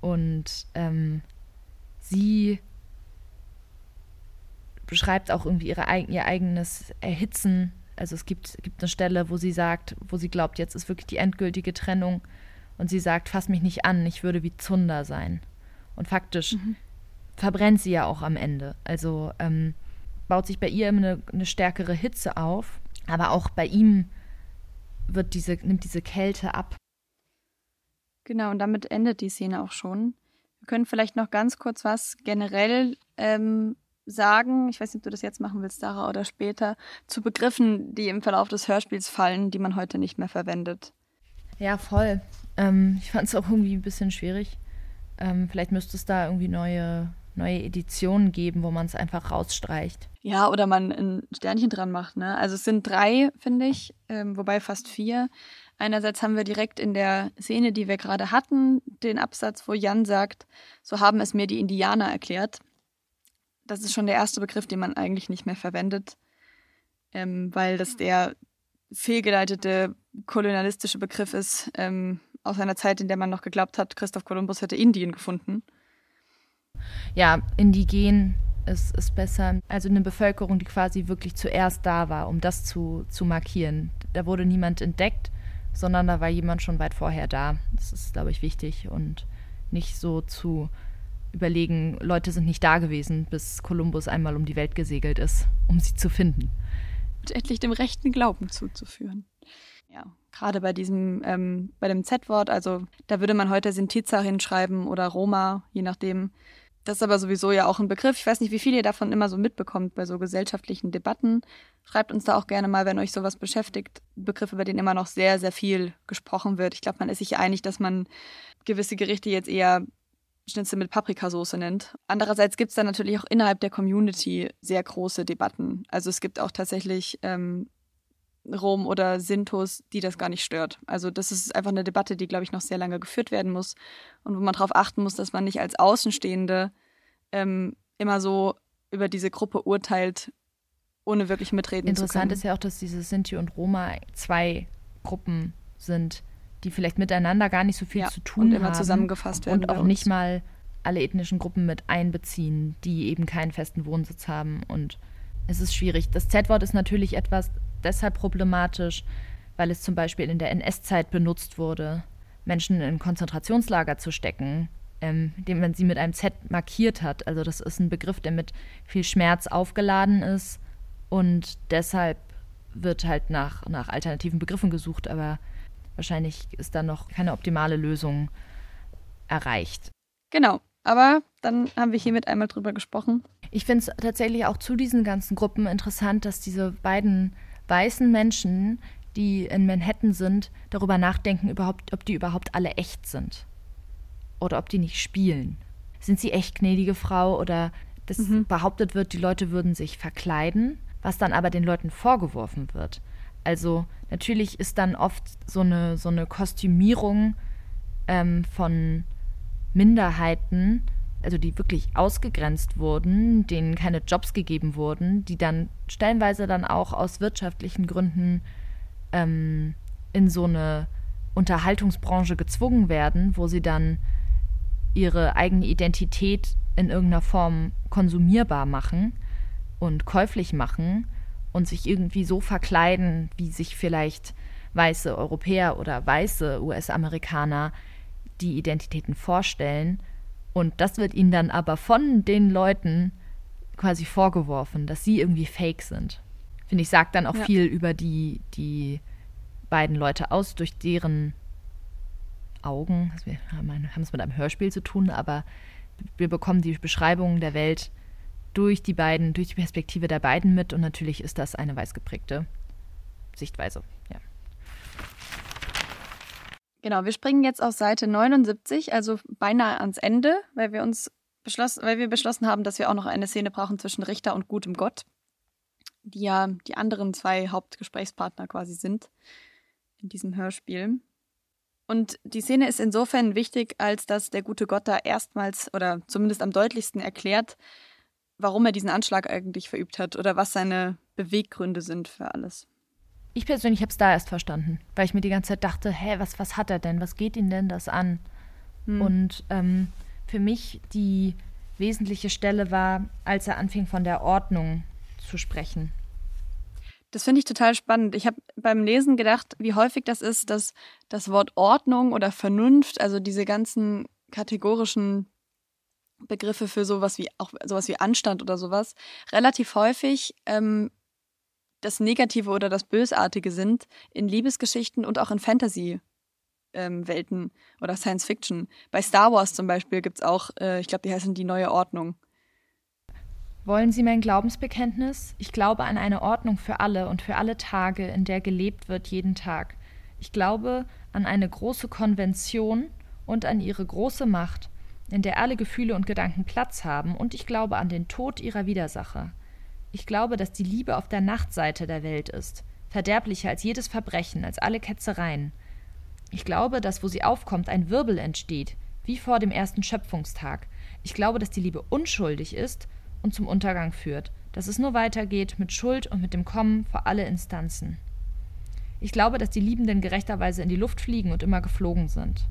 und ähm, sie beschreibt auch irgendwie ihre, ihr eigenes Erhitzen. Also es gibt, gibt eine Stelle, wo sie sagt, wo sie glaubt, jetzt ist wirklich die endgültige Trennung. Und sie sagt, fass mich nicht an, ich würde wie Zunder sein. Und faktisch mhm. verbrennt sie ja auch am Ende. Also ähm, baut sich bei ihr immer eine, eine, stärkere Hitze auf, aber auch bei ihm wird diese, nimmt diese Kälte ab. Genau, und damit endet die Szene auch schon. Wir können vielleicht noch ganz kurz was generell ähm, sagen, ich weiß nicht, ob du das jetzt machen willst, Sarah, oder später, zu Begriffen, die im Verlauf des Hörspiels fallen, die man heute nicht mehr verwendet. Ja, voll. Ähm, ich fand es auch irgendwie ein bisschen schwierig. Ähm, vielleicht müsste es da irgendwie neue, neue Editionen geben, wo man es einfach rausstreicht. Ja, oder man ein Sternchen dran macht. Ne? Also es sind drei, finde ich, ähm, wobei fast vier. Einerseits haben wir direkt in der Szene, die wir gerade hatten, den Absatz, wo Jan sagt, so haben es mir die Indianer erklärt. Das ist schon der erste Begriff, den man eigentlich nicht mehr verwendet, ähm, weil das der fehlgeleitete kolonialistische Begriff ist ähm, aus einer Zeit, in der man noch geglaubt hat, Christoph Kolumbus hätte Indien gefunden. Ja, indigen ist, ist besser. Also eine Bevölkerung, die quasi wirklich zuerst da war, um das zu, zu markieren. Da wurde niemand entdeckt, sondern da war jemand schon weit vorher da. Das ist, glaube ich, wichtig und nicht so zu überlegen, Leute sind nicht da gewesen, bis Kolumbus einmal um die Welt gesegelt ist, um sie zu finden. Und endlich dem rechten Glauben zuzuführen. Ja, gerade bei diesem, ähm, bei dem Z-Wort, also da würde man heute Sintiza hinschreiben oder Roma, je nachdem. Das ist aber sowieso ja auch ein Begriff. Ich weiß nicht, wie viel ihr davon immer so mitbekommt bei so gesellschaftlichen Debatten. Schreibt uns da auch gerne mal, wenn euch sowas beschäftigt. Begriffe, bei denen immer noch sehr, sehr viel gesprochen wird. Ich glaube, man ist sich einig, dass man gewisse Gerichte jetzt eher Schnitzel mit Paprikasauce nennt. Andererseits gibt es da natürlich auch innerhalb der Community sehr große Debatten. Also es gibt auch tatsächlich ähm, Rom oder Sintos, die das gar nicht stört. Also das ist einfach eine Debatte, die, glaube ich, noch sehr lange geführt werden muss und wo man darauf achten muss, dass man nicht als Außenstehende ähm, immer so über diese Gruppe urteilt, ohne wirklich mitreden Interessant zu können. Interessant ist ja auch, dass diese Sinti und Roma zwei Gruppen sind, die vielleicht miteinander gar nicht so viel ja, zu tun und immer haben zusammengefasst werden und auch nicht mal alle ethnischen Gruppen mit einbeziehen, die eben keinen festen Wohnsitz haben und es ist schwierig. Das Z-Wort ist natürlich etwas deshalb problematisch, weil es zum Beispiel in der NS-Zeit benutzt wurde, Menschen in Konzentrationslager zu stecken, ähm, indem man sie mit einem Z markiert hat. Also das ist ein Begriff, der mit viel Schmerz aufgeladen ist und deshalb wird halt nach, nach alternativen Begriffen gesucht, aber wahrscheinlich ist da noch keine optimale Lösung erreicht. Genau, aber dann haben wir hiermit einmal drüber gesprochen. Ich finde es tatsächlich auch zu diesen ganzen Gruppen interessant, dass diese beiden weißen Menschen, die in Manhattan sind, darüber nachdenken, überhaupt, ob die überhaupt alle echt sind. Oder ob die nicht spielen. Sind sie echt gnädige Frau oder dass mhm. behauptet wird, die Leute würden sich verkleiden, was dann aber den Leuten vorgeworfen wird. Also natürlich ist dann oft so eine, so eine Kostümierung ähm, von Minderheiten, also die wirklich ausgegrenzt wurden, denen keine Jobs gegeben wurden, die dann stellenweise dann auch aus wirtschaftlichen Gründen ähm, in so eine Unterhaltungsbranche gezwungen werden, wo sie dann ihre eigene Identität in irgendeiner Form konsumierbar machen und käuflich machen und sich irgendwie so verkleiden, wie sich vielleicht weiße Europäer oder weiße US-Amerikaner die Identitäten vorstellen. Und das wird ihnen dann aber von den Leuten quasi vorgeworfen, dass sie irgendwie fake sind. Finde ich, sagt dann auch ja. viel über die, die beiden Leute aus, durch deren Augen, also wir haben es mit einem Hörspiel zu tun, aber wir bekommen die Beschreibungen der Welt durch die beiden, durch die Perspektive der beiden mit und natürlich ist das eine weiß geprägte Sichtweise. Genau, wir springen jetzt auf Seite 79, also beinahe ans Ende, weil wir uns beschlossen, weil wir beschlossen haben, dass wir auch noch eine Szene brauchen zwischen Richter und gutem Gott, die ja die anderen zwei Hauptgesprächspartner quasi sind in diesem Hörspiel. Und die Szene ist insofern wichtig, als dass der gute Gott da erstmals oder zumindest am deutlichsten erklärt, warum er diesen Anschlag eigentlich verübt hat oder was seine Beweggründe sind für alles. Ich persönlich habe es da erst verstanden, weil ich mir die ganze Zeit dachte, hä, was, was hat er denn? Was geht ihn denn das an? Hm. Und ähm, für mich die wesentliche Stelle war, als er anfing von der Ordnung zu sprechen. Das finde ich total spannend. Ich habe beim Lesen gedacht, wie häufig das ist, dass das Wort Ordnung oder Vernunft, also diese ganzen kategorischen Begriffe für sowas wie auch sowas wie Anstand oder sowas, relativ häufig ähm, das Negative oder das Bösartige sind in Liebesgeschichten und auch in Fantasy. Ähm, Welten oder Science Fiction. Bei Star Wars zum Beispiel gibt es auch, äh, ich glaube, die heißen die neue Ordnung. Wollen Sie mein Glaubensbekenntnis? Ich glaube an eine Ordnung für alle und für alle Tage, in der gelebt wird jeden Tag. Ich glaube an eine große Konvention und an ihre große Macht, in der alle Gefühle und Gedanken Platz haben, und ich glaube an den Tod ihrer Widersacher. Ich glaube, dass die Liebe auf der Nachtseite der Welt ist, verderblicher als jedes Verbrechen, als alle Ketzereien. Ich glaube, dass wo sie aufkommt, ein Wirbel entsteht, wie vor dem ersten Schöpfungstag. Ich glaube, dass die Liebe unschuldig ist und zum Untergang führt, dass es nur weitergeht mit Schuld und mit dem Kommen vor alle Instanzen. Ich glaube, dass die Liebenden gerechterweise in die Luft fliegen und immer geflogen sind.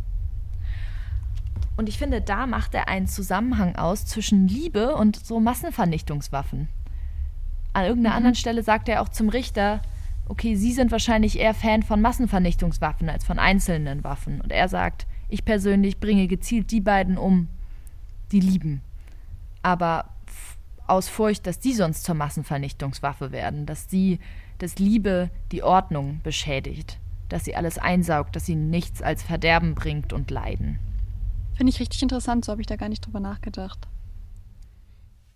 Und ich finde, da macht er einen Zusammenhang aus zwischen Liebe und so Massenvernichtungswaffen. An irgendeiner mhm. anderen Stelle sagt er auch zum Richter, okay, Sie sind wahrscheinlich eher Fan von Massenvernichtungswaffen als von einzelnen Waffen. Und er sagt, ich persönlich bringe gezielt die beiden um, die lieben. Aber aus Furcht, dass die sonst zur Massenvernichtungswaffe werden, dass sie, dass Liebe die Ordnung beschädigt, dass sie alles einsaugt, dass sie nichts als Verderben bringt und Leiden. Finde ich richtig interessant, so habe ich da gar nicht drüber nachgedacht.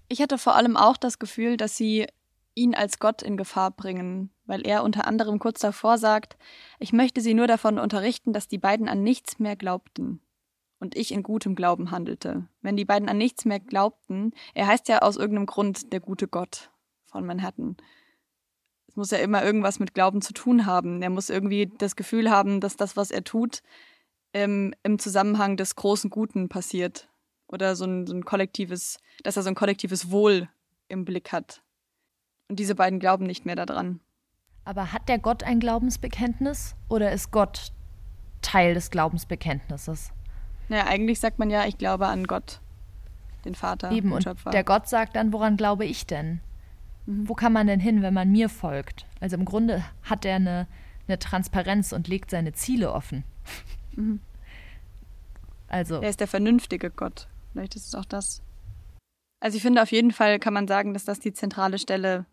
Ich hatte vor allem auch das Gefühl, dass sie ihn als Gott in Gefahr bringen, weil er unter anderem kurz davor sagt, ich möchte sie nur davon unterrichten, dass die beiden an nichts mehr glaubten und ich in gutem Glauben handelte. Wenn die beiden an nichts mehr glaubten, er heißt ja aus irgendeinem Grund der gute Gott von Manhattan. Es muss ja immer irgendwas mit Glauben zu tun haben. Er muss irgendwie das Gefühl haben, dass das, was er tut, ähm, im Zusammenhang des großen Guten passiert. Oder so ein, so ein kollektives, dass er so ein kollektives Wohl im Blick hat. Und diese beiden glauben nicht mehr daran. Aber hat der Gott ein Glaubensbekenntnis oder ist Gott Teil des Glaubensbekenntnisses? Naja, eigentlich sagt man ja, ich glaube an Gott, den Vater. Eben, und Schöpfer. der Gott sagt dann, woran glaube ich denn? Mhm. Wo kann man denn hin, wenn man mir folgt? Also im Grunde hat er eine, eine Transparenz und legt seine Ziele offen. Mhm. Also. Er ist der vernünftige Gott. Vielleicht ist es auch das. Also ich finde, auf jeden Fall kann man sagen, dass das die zentrale Stelle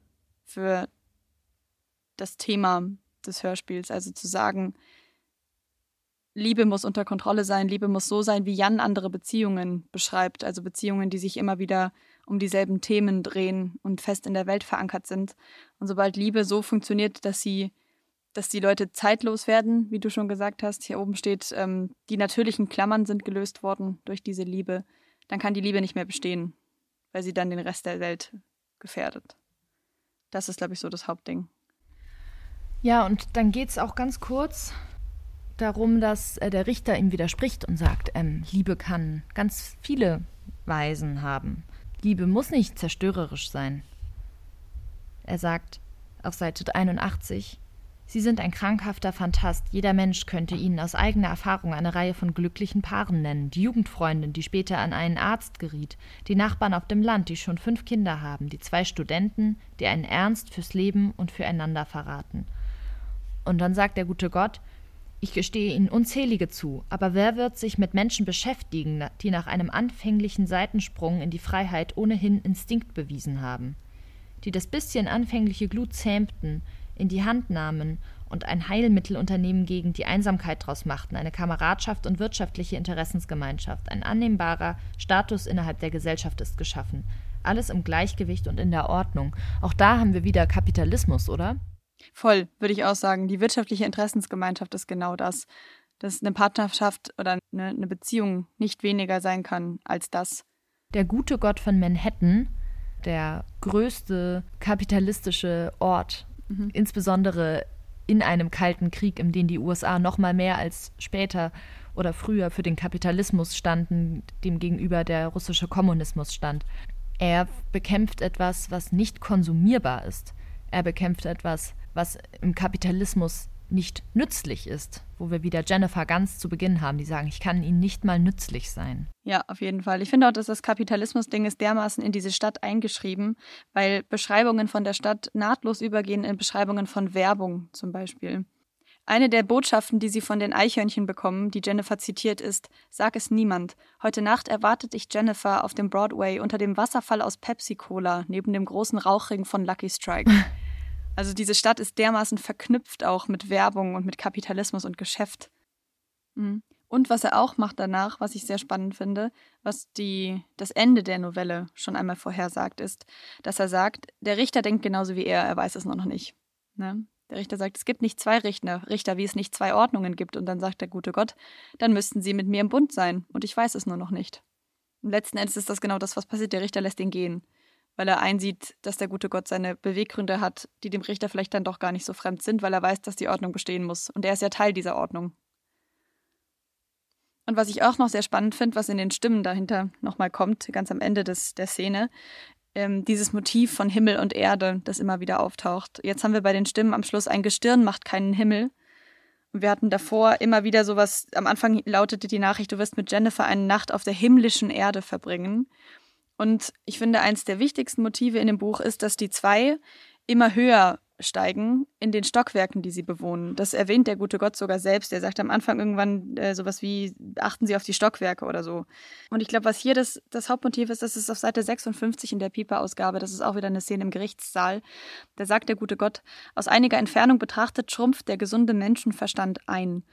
für das Thema des Hörspiels. Also zu sagen, Liebe muss unter Kontrolle sein, Liebe muss so sein, wie Jan andere Beziehungen beschreibt, also Beziehungen, die sich immer wieder um dieselben Themen drehen und fest in der Welt verankert sind. Und sobald Liebe so funktioniert, dass sie, dass die Leute zeitlos werden, wie du schon gesagt hast, hier oben steht, ähm, die natürlichen Klammern sind gelöst worden durch diese Liebe, dann kann die Liebe nicht mehr bestehen, weil sie dann den Rest der Welt gefährdet. Das ist, glaube ich, so das Hauptding. Ja, und dann geht es auch ganz kurz darum, dass äh, der Richter ihm widerspricht und sagt, ähm, Liebe kann ganz viele Weisen haben. Liebe muss nicht zerstörerisch sein. Er sagt auf Seite 81, Sie sind ein krankhafter Fantast. Jeder Mensch könnte Ihnen aus eigener Erfahrung eine Reihe von glücklichen Paaren nennen. Die Jugendfreundin, die später an einen Arzt geriet, die Nachbarn auf dem Land, die schon fünf Kinder haben, die zwei Studenten, die einen Ernst fürs Leben und füreinander verraten. Und dann sagt der gute Gott, ich gestehe Ihnen unzählige zu, aber wer wird sich mit Menschen beschäftigen, die nach einem anfänglichen Seitensprung in die Freiheit ohnehin Instinkt bewiesen haben, die das bisschen anfängliche Glut zähmten, in die Hand nahmen und ein Heilmittelunternehmen gegen die Einsamkeit daraus machten, eine Kameradschaft und wirtschaftliche Interessensgemeinschaft, ein annehmbarer Status innerhalb der Gesellschaft ist geschaffen. Alles im Gleichgewicht und in der Ordnung. Auch da haben wir wieder Kapitalismus, oder? Voll, würde ich auch sagen. Die wirtschaftliche Interessensgemeinschaft ist genau das. Dass eine Partnerschaft oder eine, eine Beziehung nicht weniger sein kann als das. Der gute Gott von Manhattan, der größte kapitalistische Ort, mhm. insbesondere in einem kalten Krieg, in dem die USA noch mal mehr als später oder früher für den Kapitalismus standen, dem gegenüber der russische Kommunismus stand. Er bekämpft etwas, was nicht konsumierbar ist. Er bekämpft etwas, was im Kapitalismus nicht nützlich ist, wo wir wieder Jennifer ganz zu Beginn haben, die sagen, ich kann ihnen nicht mal nützlich sein. Ja, auf jeden Fall. Ich finde auch, dass das Kapitalismus-Ding ist dermaßen in diese Stadt eingeschrieben, weil Beschreibungen von der Stadt nahtlos übergehen in Beschreibungen von Werbung zum Beispiel. Eine der Botschaften, die sie von den Eichhörnchen bekommen, die Jennifer zitiert, ist: Sag es niemand. Heute Nacht erwartet dich Jennifer auf dem Broadway unter dem Wasserfall aus Pepsi-Cola neben dem großen Rauchring von Lucky Strike. Also diese Stadt ist dermaßen verknüpft auch mit Werbung und mit Kapitalismus und Geschäft. Mhm. Und was er auch macht danach, was ich sehr spannend finde, was die, das Ende der Novelle schon einmal vorhersagt, ist, dass er sagt, der Richter denkt genauso wie er, er weiß es noch nicht. Ne? Der Richter sagt, es gibt nicht zwei Richter, Richter, wie es nicht zwei Ordnungen gibt. Und dann sagt der gute Gott, dann müssten sie mit mir im Bund sein. Und ich weiß es nur noch nicht. Und letzten Endes ist das genau das, was passiert. Der Richter lässt ihn gehen weil er einsieht, dass der gute Gott seine Beweggründe hat, die dem Richter vielleicht dann doch gar nicht so fremd sind, weil er weiß, dass die Ordnung bestehen muss. Und er ist ja Teil dieser Ordnung. Und was ich auch noch sehr spannend finde, was in den Stimmen dahinter nochmal kommt, ganz am Ende des, der Szene, ähm, dieses Motiv von Himmel und Erde, das immer wieder auftaucht. Jetzt haben wir bei den Stimmen am Schluss ein Gestirn macht keinen Himmel. Und wir hatten davor immer wieder sowas, am Anfang lautete die Nachricht, du wirst mit Jennifer eine Nacht auf der himmlischen Erde verbringen. Und ich finde, eins der wichtigsten Motive in dem Buch ist, dass die zwei immer höher steigen in den Stockwerken, die sie bewohnen. Das erwähnt der gute Gott sogar selbst. Er sagt am Anfang irgendwann äh, sowas wie, achten Sie auf die Stockwerke oder so. Und ich glaube, was hier das, das Hauptmotiv ist, das ist auf Seite 56 in der Pieper-Ausgabe. Das ist auch wieder eine Szene im Gerichtssaal. Da sagt der gute Gott, aus einiger Entfernung betrachtet schrumpft der gesunde Menschenverstand ein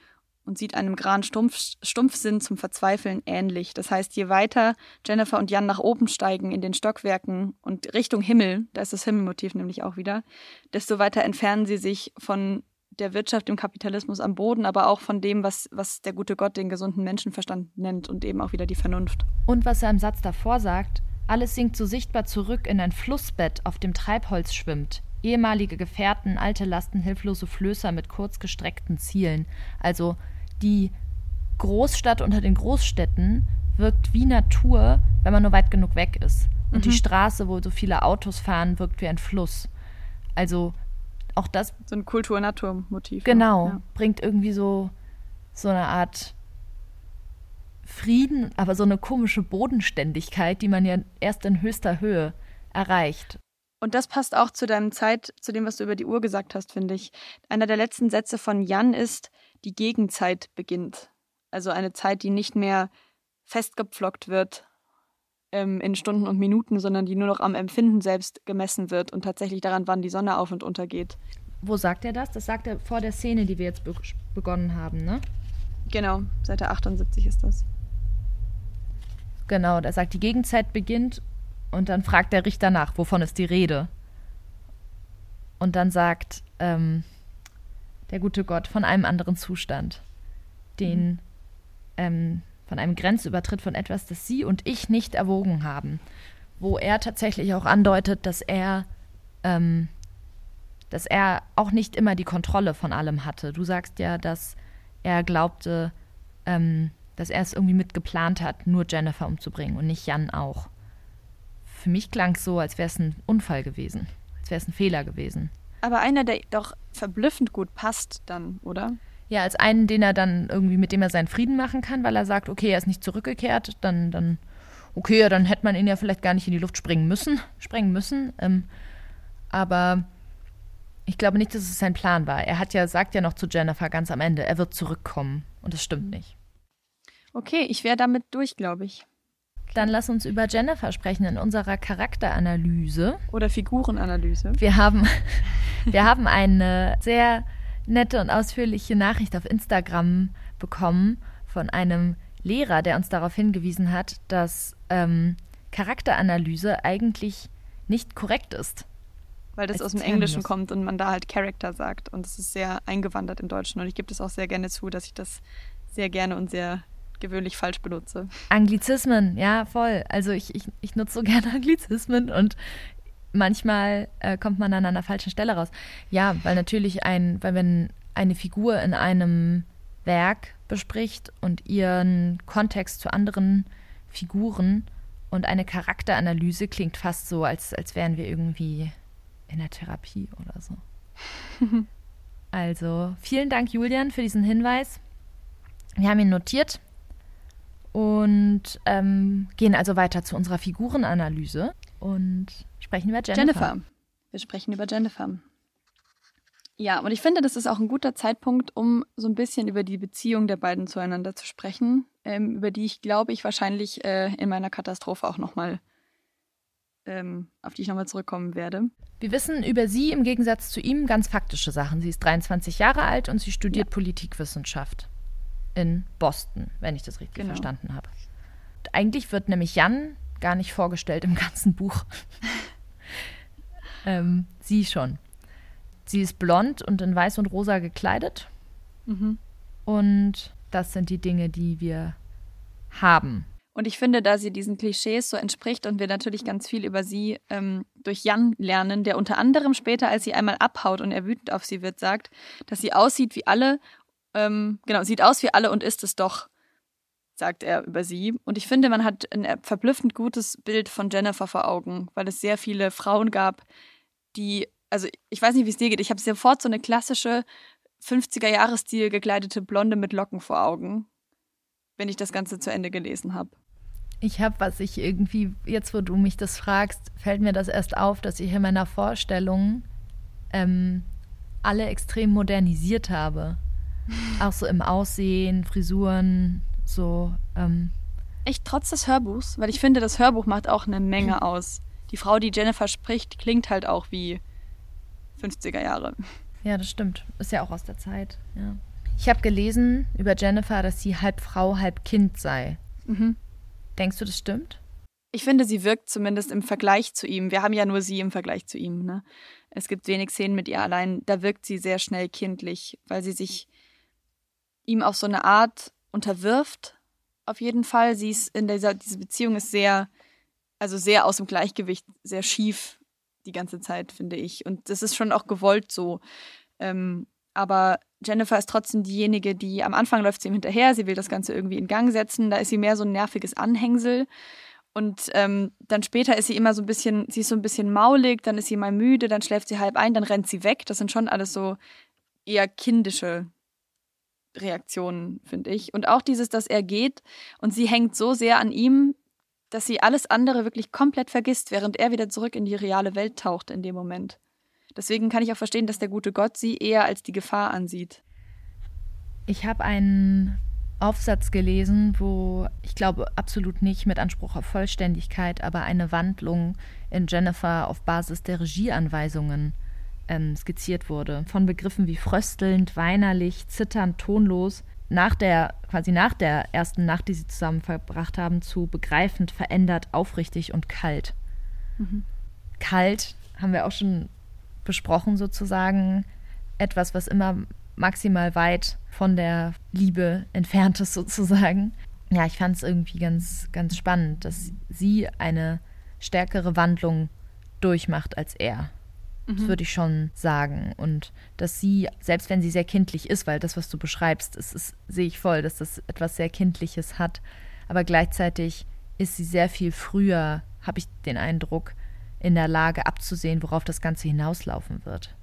und sieht einem grauen Stumpf, Stumpfsinn zum Verzweifeln ähnlich. Das heißt, je weiter Jennifer und Jan nach oben steigen in den Stockwerken und Richtung Himmel, da ist das Himmelmotiv nämlich auch wieder, desto weiter entfernen sie sich von der Wirtschaft, dem Kapitalismus am Boden, aber auch von dem, was, was der gute Gott den gesunden Menschenverstand nennt und eben auch wieder die Vernunft. Und was er im Satz davor sagt, alles sinkt so sichtbar zurück in ein Flussbett, auf dem Treibholz schwimmt. Ehemalige Gefährten, alte Lasten, hilflose Flößer mit kurz gestreckten Zielen. Also die Großstadt unter den Großstädten wirkt wie Natur, wenn man nur weit genug weg ist. Und mhm. die Straße, wo so viele Autos fahren, wirkt wie ein Fluss. Also auch das. So ein Kultur-Natur-Motiv. Genau. Ja. Bringt irgendwie so, so eine Art Frieden, aber so eine komische Bodenständigkeit, die man ja erst in höchster Höhe erreicht. Und das passt auch zu deinem Zeit, zu dem, was du über die Uhr gesagt hast, finde ich. Einer der letzten Sätze von Jan ist, die Gegenzeit beginnt. Also eine Zeit, die nicht mehr festgepflockt wird ähm, in Stunden und Minuten, sondern die nur noch am Empfinden selbst gemessen wird und tatsächlich daran, wann die Sonne auf und untergeht. Wo sagt er das? Das sagt er vor der Szene, die wir jetzt be begonnen haben, ne? Genau, Seite 78 ist das. Genau, er sagt, die Gegenzeit beginnt und dann fragt der Richter nach, wovon ist die Rede? Und dann sagt, ähm, der gute Gott, von einem anderen Zustand, den mhm. ähm, von einem Grenzübertritt von etwas, das Sie und ich nicht erwogen haben, wo er tatsächlich auch andeutet, dass er, ähm, dass er auch nicht immer die Kontrolle von allem hatte. Du sagst ja, dass er glaubte, ähm, dass er es irgendwie mitgeplant hat, nur Jennifer umzubringen und nicht Jan auch. Für mich klang es so, als wäre es ein Unfall gewesen, als wäre es ein Fehler gewesen. Aber einer, der doch verblüffend gut passt dann, oder? Ja, als einen, den er dann irgendwie, mit dem er seinen Frieden machen kann, weil er sagt, okay, er ist nicht zurückgekehrt, dann, dann, okay, dann hätte man ihn ja vielleicht gar nicht in die Luft springen müssen, sprengen müssen. Ähm, aber ich glaube nicht, dass es sein Plan war. Er hat ja, sagt ja noch zu Jennifer ganz am Ende, er wird zurückkommen. Und das stimmt nicht. Okay, ich wäre damit durch, glaube ich. Dann lass uns über Jennifer sprechen in unserer Charakteranalyse. Oder Figurenanalyse. Wir haben, wir haben eine sehr nette und ausführliche Nachricht auf Instagram bekommen von einem Lehrer, der uns darauf hingewiesen hat, dass ähm, Charakteranalyse eigentlich nicht korrekt ist. Weil das aus dem Englischen kommt und man da halt Character sagt. Und es ist sehr eingewandert im Deutschen. Und ich gebe das auch sehr gerne zu, dass ich das sehr gerne und sehr gewöhnlich falsch benutze. Anglizismen, ja, voll. Also ich, ich, ich nutze so gerne Anglizismen und manchmal äh, kommt man dann an der falschen Stelle raus. Ja, weil natürlich ein, weil wenn eine Figur in einem Werk bespricht und ihren Kontext zu anderen Figuren und eine Charakteranalyse klingt fast so, als, als wären wir irgendwie in der Therapie oder so. also vielen Dank, Julian, für diesen Hinweis. Wir haben ihn notiert und ähm, gehen also weiter zu unserer Figurenanalyse und sprechen über Jennifer. Jennifer. Wir sprechen über Jennifer. Ja, und ich finde, das ist auch ein guter Zeitpunkt, um so ein bisschen über die Beziehung der beiden zueinander zu sprechen, ähm, über die ich glaube ich wahrscheinlich äh, in meiner Katastrophe auch nochmal, ähm, auf die ich nochmal zurückkommen werde. Wir wissen über sie im Gegensatz zu ihm ganz faktische Sachen. Sie ist 23 Jahre alt und sie studiert ja. Politikwissenschaft in Boston, wenn ich das richtig genau. verstanden habe. Eigentlich wird nämlich Jan gar nicht vorgestellt im ganzen Buch. ähm, sie schon. Sie ist blond und in weiß und rosa gekleidet. Mhm. Und das sind die Dinge, die wir haben. Und ich finde, da sie diesen Klischees so entspricht und wir natürlich ganz viel über sie ähm, durch Jan lernen, der unter anderem später, als sie einmal abhaut und er wütend auf sie wird, sagt, dass sie aussieht wie alle ähm, genau, sieht aus wie alle und ist es doch, sagt er über sie. Und ich finde, man hat ein verblüffend gutes Bild von Jennifer vor Augen, weil es sehr viele Frauen gab, die, also ich weiß nicht, wie es dir geht, ich habe sofort so eine klassische 50er-Jahres-Stil gekleidete Blonde mit Locken vor Augen, wenn ich das Ganze zu Ende gelesen habe. Ich habe, was ich irgendwie, jetzt wo du mich das fragst, fällt mir das erst auf, dass ich in meiner Vorstellung ähm, alle extrem modernisiert habe. Auch so im Aussehen, Frisuren, so. Ähm. Echt trotz des Hörbuchs? Weil ich finde, das Hörbuch macht auch eine Menge aus. Die Frau, die Jennifer spricht, klingt halt auch wie 50er Jahre. Ja, das stimmt. Ist ja auch aus der Zeit. Ja. Ich habe gelesen über Jennifer, dass sie halb Frau, halb Kind sei. Mhm. Denkst du, das stimmt? Ich finde, sie wirkt zumindest im Vergleich zu ihm. Wir haben ja nur sie im Vergleich zu ihm. Ne? Es gibt wenig Szenen mit ihr allein. Da wirkt sie sehr schnell kindlich, weil sie sich ihm auf so eine Art unterwirft. Auf jeden Fall. Sie ist in dieser, diese Beziehung ist sehr, also sehr aus dem Gleichgewicht, sehr schief die ganze Zeit, finde ich. Und das ist schon auch gewollt so. Ähm, aber Jennifer ist trotzdem diejenige, die am Anfang läuft sie ihm hinterher, sie will das Ganze irgendwie in Gang setzen. Da ist sie mehr so ein nerviges Anhängsel. Und ähm, dann später ist sie immer so ein bisschen, sie ist so ein bisschen maulig, dann ist sie mal müde, dann schläft sie halb ein, dann rennt sie weg. Das sind schon alles so eher kindische Reaktionen, finde ich. Und auch dieses, dass er geht und sie hängt so sehr an ihm, dass sie alles andere wirklich komplett vergisst, während er wieder zurück in die reale Welt taucht in dem Moment. Deswegen kann ich auch verstehen, dass der gute Gott sie eher als die Gefahr ansieht. Ich habe einen Aufsatz gelesen, wo ich glaube absolut nicht mit Anspruch auf Vollständigkeit, aber eine Wandlung in Jennifer auf Basis der Regieanweisungen ähm, skizziert wurde. Von Begriffen wie fröstelnd, weinerlich, zitternd, tonlos, nach der, quasi nach der ersten Nacht, die sie zusammen verbracht haben, zu begreifend, verändert, aufrichtig und kalt. Mhm. Kalt haben wir auch schon besprochen, sozusagen. Etwas, was immer maximal weit von der Liebe entfernt ist, sozusagen. Ja, ich fand es irgendwie ganz, ganz spannend, dass sie eine stärkere Wandlung durchmacht als er. Das mhm. würde ich schon sagen. Und dass sie, selbst wenn sie sehr kindlich ist, weil das, was du beschreibst, ist, ist, sehe ich voll, dass das etwas sehr Kindliches hat. Aber gleichzeitig ist sie sehr viel früher, habe ich den Eindruck, in der Lage abzusehen, worauf das Ganze hinauslaufen wird.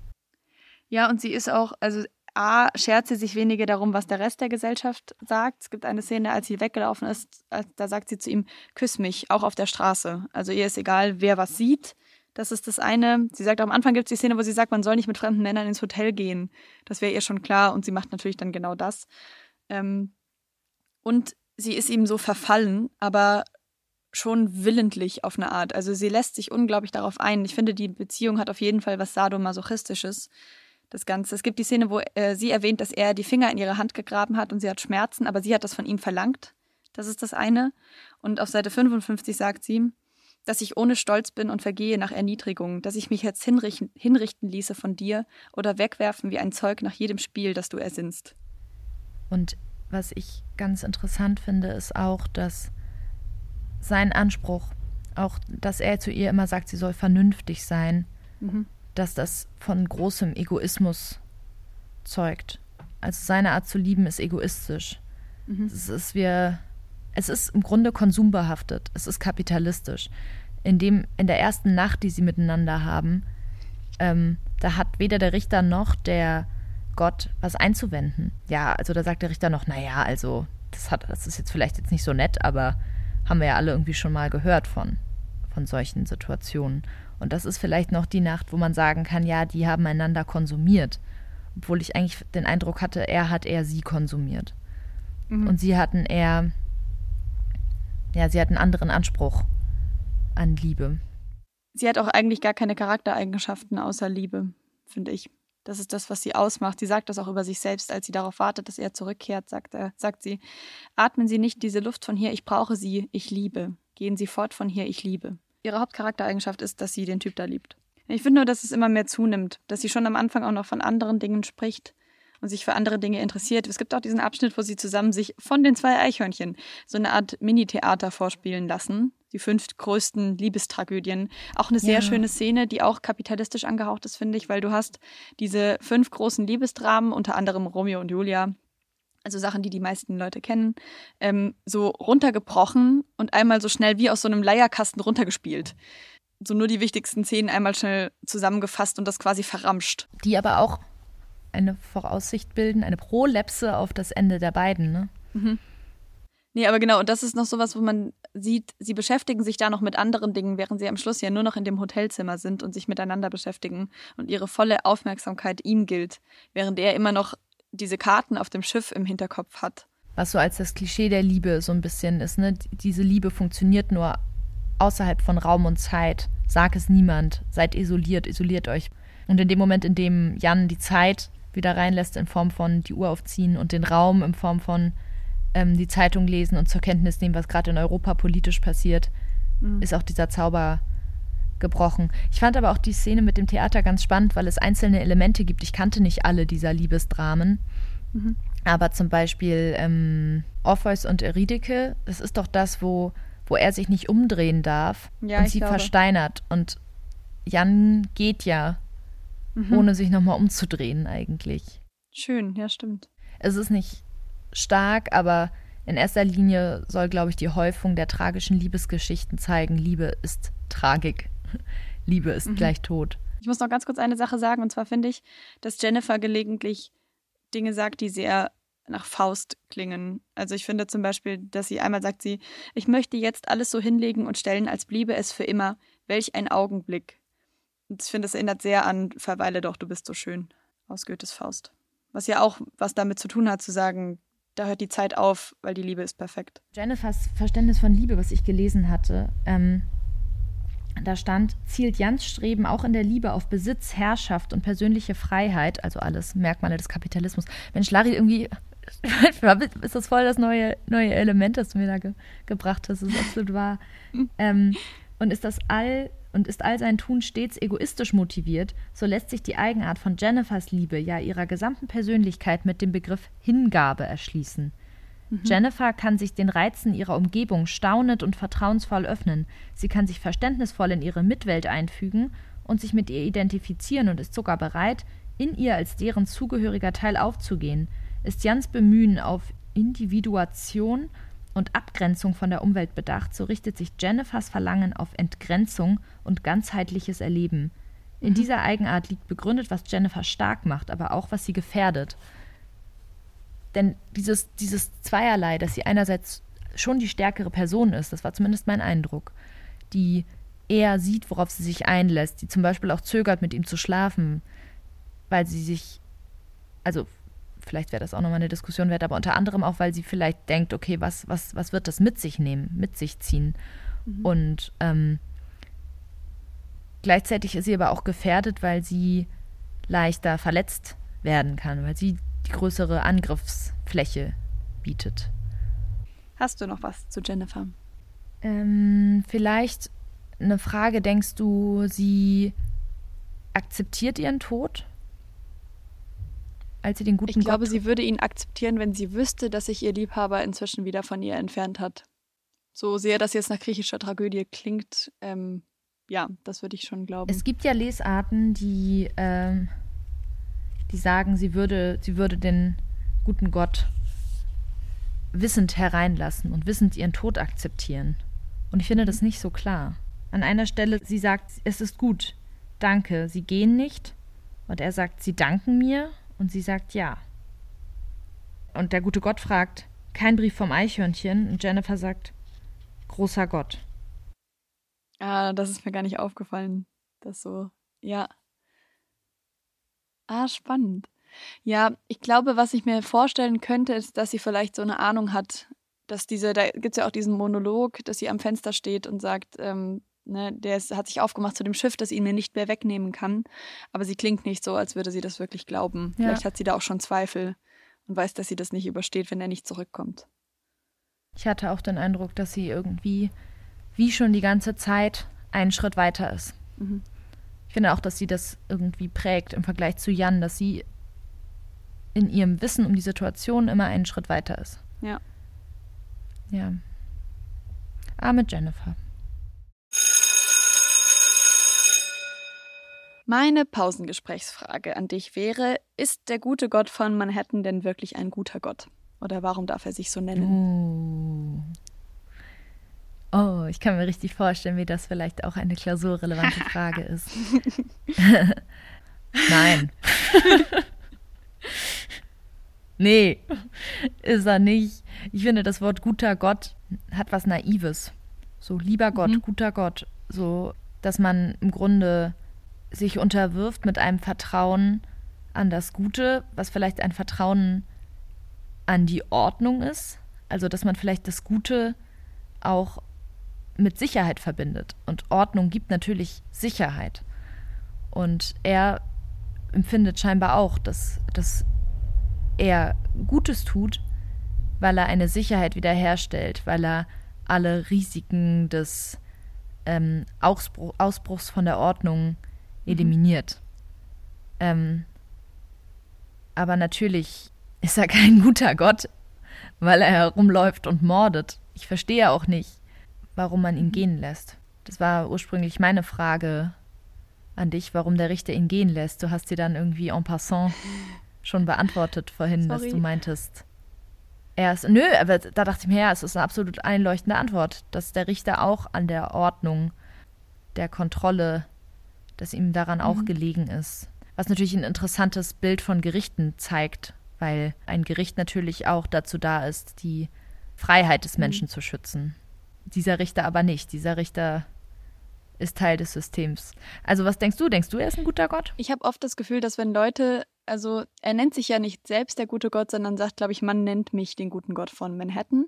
Ja, und sie ist auch, also A, schert sie sich weniger darum, was der Rest der Gesellschaft sagt. Es gibt eine Szene, als sie weggelaufen ist, da sagt sie zu ihm, küss mich, auch auf der Straße. Also ihr ist egal, wer was sieht. Das ist das eine. Sie sagt, am Anfang gibt es die Szene, wo sie sagt, man soll nicht mit fremden Männern ins Hotel gehen. Das wäre ihr schon klar und sie macht natürlich dann genau das. Ähm, und sie ist ihm so verfallen, aber schon willentlich auf eine Art. Also sie lässt sich unglaublich darauf ein. Ich finde, die Beziehung hat auf jeden Fall was sadomasochistisches. Das Ganze. Es gibt die Szene, wo äh, sie erwähnt, dass er die Finger in ihre Hand gegraben hat und sie hat Schmerzen, aber sie hat das von ihm verlangt. Das ist das eine. Und auf Seite 55 sagt sie, dass ich ohne Stolz bin und vergehe nach Erniedrigung, dass ich mich jetzt hinrichten, hinrichten ließe von dir oder wegwerfen wie ein Zeug nach jedem Spiel, das du ersinnst. Und was ich ganz interessant finde, ist auch, dass sein Anspruch, auch dass er zu ihr immer sagt, sie soll vernünftig sein, mhm. dass das von großem Egoismus zeugt. Also seine Art zu lieben ist egoistisch. Mhm. Es ist wir, es ist im Grunde konsumbehaftet. Es ist kapitalistisch. In dem, in der ersten Nacht, die sie miteinander haben, ähm, da hat weder der Richter noch der Gott was einzuwenden. Ja, also da sagt der Richter noch, naja, also das hat, das ist jetzt vielleicht jetzt nicht so nett, aber haben wir ja alle irgendwie schon mal gehört von, von solchen Situationen. Und das ist vielleicht noch die Nacht, wo man sagen kann, ja, die haben einander konsumiert obwohl ich eigentlich den Eindruck hatte, er hat eher sie konsumiert. Mhm. Und sie hatten eher, ja, sie hatten einen anderen Anspruch an Liebe. Sie hat auch eigentlich gar keine Charaktereigenschaften außer Liebe, finde ich. Das ist das, was sie ausmacht. Sie sagt das auch über sich selbst, als sie darauf wartet, dass er zurückkehrt, sagt, er, sagt sie, atmen Sie nicht diese Luft von hier, ich brauche Sie, ich liebe. Gehen Sie fort von hier, ich liebe. Ihre Hauptcharaktereigenschaft ist, dass sie den Typ da liebt. Ich finde nur, dass es immer mehr zunimmt, dass sie schon am Anfang auch noch von anderen Dingen spricht und sich für andere Dinge interessiert. Es gibt auch diesen Abschnitt, wo sie zusammen sich von den zwei Eichhörnchen so eine Art Mini-Theater vorspielen lassen. Die fünf größten Liebestragödien. Auch eine sehr ja. schöne Szene, die auch kapitalistisch angehaucht ist, finde ich, weil du hast diese fünf großen Liebesdramen, unter anderem Romeo und Julia, also Sachen, die die meisten Leute kennen, ähm, so runtergebrochen und einmal so schnell wie aus so einem Leierkasten runtergespielt so nur die wichtigsten Szenen einmal schnell zusammengefasst und das quasi verramscht. Die aber auch eine Voraussicht bilden, eine Prolepse auf das Ende der beiden, ne? Mhm. Nee, aber genau, und das ist noch sowas, wo man sieht, sie beschäftigen sich da noch mit anderen Dingen, während sie am Schluss ja nur noch in dem Hotelzimmer sind und sich miteinander beschäftigen und ihre volle Aufmerksamkeit ihm gilt, während er immer noch diese Karten auf dem Schiff im Hinterkopf hat. Was so als das Klischee der Liebe so ein bisschen ist, ne? Diese Liebe funktioniert nur außerhalb von Raum und Zeit. Sag es niemand. Seid isoliert, isoliert euch. Und in dem Moment, in dem Jan die Zeit wieder reinlässt in Form von die Uhr aufziehen und den Raum in Form von ähm, die Zeitung lesen und zur Kenntnis nehmen, was gerade in Europa politisch passiert, mhm. ist auch dieser Zauber gebrochen. Ich fand aber auch die Szene mit dem Theater ganz spannend, weil es einzelne Elemente gibt. Ich kannte nicht alle dieser Liebesdramen. Mhm. Aber zum Beispiel ähm, Orpheus und Eurydike, das ist doch das, wo wo er sich nicht umdrehen darf ja, und sie glaube. versteinert. Und Jan geht ja, mhm. ohne sich nochmal umzudrehen eigentlich. Schön, ja, stimmt. Es ist nicht stark, aber in erster Linie soll, glaube ich, die Häufung der tragischen Liebesgeschichten zeigen, Liebe ist Tragik. Liebe ist mhm. gleich Tod. Ich muss noch ganz kurz eine Sache sagen, und zwar finde ich, dass Jennifer gelegentlich Dinge sagt, die sehr nach Faust klingen. Also ich finde zum Beispiel, dass sie einmal sagt sie, ich möchte jetzt alles so hinlegen und stellen, als bliebe es für immer. Welch ein Augenblick. Ich finde, es erinnert sehr an Verweile doch, du bist so schön aus Goethes Faust. Was ja auch was damit zu tun hat, zu sagen, da hört die Zeit auf, weil die Liebe ist perfekt. Jennifers Verständnis von Liebe, was ich gelesen hatte, ähm, da stand, zielt Jans Streben auch in der Liebe auf Besitz, Herrschaft und persönliche Freiheit, also alles Merkmale des Kapitalismus. Mensch, Larry, irgendwie ist das voll das neue, neue Element, das du mir da ge gebracht hast. Das ist absolut wahr. Ähm, und ist das all und ist all sein Tun stets egoistisch motiviert, so lässt sich die Eigenart von Jennifers Liebe, ja ihrer gesamten Persönlichkeit mit dem Begriff Hingabe erschließen. Mhm. Jennifer kann sich den Reizen ihrer Umgebung staunend und vertrauensvoll öffnen. Sie kann sich verständnisvoll in ihre Mitwelt einfügen und sich mit ihr identifizieren und ist sogar bereit, in ihr als deren zugehöriger Teil aufzugehen – ist Jans Bemühen auf Individuation und Abgrenzung von der Umwelt bedacht, so richtet sich Jennifers Verlangen auf Entgrenzung und ganzheitliches Erleben. In mhm. dieser Eigenart liegt begründet, was Jennifer stark macht, aber auch, was sie gefährdet. Denn dieses, dieses Zweierlei, dass sie einerseits schon die stärkere Person ist, das war zumindest mein Eindruck, die eher sieht, worauf sie sich einlässt, die zum Beispiel auch zögert, mit ihm zu schlafen, weil sie sich, also vielleicht wäre das auch nochmal eine Diskussion wert, aber unter anderem auch, weil sie vielleicht denkt, okay, was, was, was wird das mit sich nehmen, mit sich ziehen? Mhm. Und ähm, gleichzeitig ist sie aber auch gefährdet, weil sie leichter verletzt werden kann, weil sie die größere Angriffsfläche bietet. Hast du noch was zu Jennifer? Ähm, vielleicht eine Frage, denkst du, sie akzeptiert ihren Tod? Als sie den guten Ich Gott glaube, sie würde ihn akzeptieren, wenn sie wüsste, dass sich ihr Liebhaber inzwischen wieder von ihr entfernt hat. So sehr das jetzt nach griechischer Tragödie klingt, ähm, ja, das würde ich schon glauben. Es gibt ja Lesarten, die, ähm, die sagen, sie würde, sie würde den guten Gott wissend hereinlassen und wissend ihren Tod akzeptieren. Und ich finde das nicht so klar. An einer Stelle, sie sagt, es ist gut, danke, sie gehen nicht. Und er sagt, sie danken mir. Und sie sagt ja. Und der gute Gott fragt, kein Brief vom Eichhörnchen. Und Jennifer sagt, großer Gott. Ah, das ist mir gar nicht aufgefallen. Das so, ja. Ah, spannend. Ja, ich glaube, was ich mir vorstellen könnte, ist, dass sie vielleicht so eine Ahnung hat, dass diese, da gibt es ja auch diesen Monolog, dass sie am Fenster steht und sagt, ähm, ne, der ist, hat sich aufgemacht zu dem Schiff, das ihn mir nicht mehr wegnehmen kann. Aber sie klingt nicht so, als würde sie das wirklich glauben. Ja. Vielleicht hat sie da auch schon Zweifel und weiß, dass sie das nicht übersteht, wenn er nicht zurückkommt. Ich hatte auch den Eindruck, dass sie irgendwie, wie schon die ganze Zeit, einen Schritt weiter ist. Mhm. Ich finde auch, dass sie das irgendwie prägt im Vergleich zu Jan, dass sie in ihrem Wissen um die Situation immer einen Schritt weiter ist. Ja. Ja. Arme Jennifer. Meine Pausengesprächsfrage an dich wäre: Ist der gute Gott von Manhattan denn wirklich ein guter Gott? Oder warum darf er sich so nennen? Oh. oh, ich kann mir richtig vorstellen, wie das vielleicht auch eine klausurrelevante Frage ist. Nein. nee, ist er nicht. Ich finde, das Wort guter Gott hat was Naives. So, lieber Gott, Mhm. guter Gott. So, dass man im Grunde sich unterwirft mit einem Vertrauen an das Gute, was vielleicht ein Vertrauen an die Ordnung ist. Also, dass man vielleicht das Gute auch mit Sicherheit verbindet. Und Ordnung gibt natürlich Sicherheit. Und er empfindet scheinbar auch, dass, dass er Gutes tut, weil er eine Sicherheit wiederherstellt, weil er alle Risiken des ähm, Ausbruch, Ausbruchs von der Ordnung eliminiert. Ähm, aber natürlich ist er kein guter Gott, weil er herumläuft und mordet. Ich verstehe auch nicht, warum man ihn gehen lässt. Das war ursprünglich meine Frage an dich, warum der Richter ihn gehen lässt. Du hast sie dann irgendwie en passant schon beantwortet vorhin, dass Sorry. du meintest. Er ist, nö, aber da dachte ich mir, ja, es ist eine absolut einleuchtende Antwort, dass der Richter auch an der Ordnung, der Kontrolle, dass ihm daran auch gelegen ist. Was natürlich ein interessantes Bild von Gerichten zeigt, weil ein Gericht natürlich auch dazu da ist, die Freiheit des Menschen zu schützen. Dieser Richter aber nicht. Dieser Richter ist Teil des Systems. Also was denkst du? Denkst du, er ist ein guter Gott? Ich habe oft das Gefühl, dass wenn Leute, also er nennt sich ja nicht selbst der gute Gott, sondern sagt, glaube ich, man nennt mich den guten Gott von Manhattan.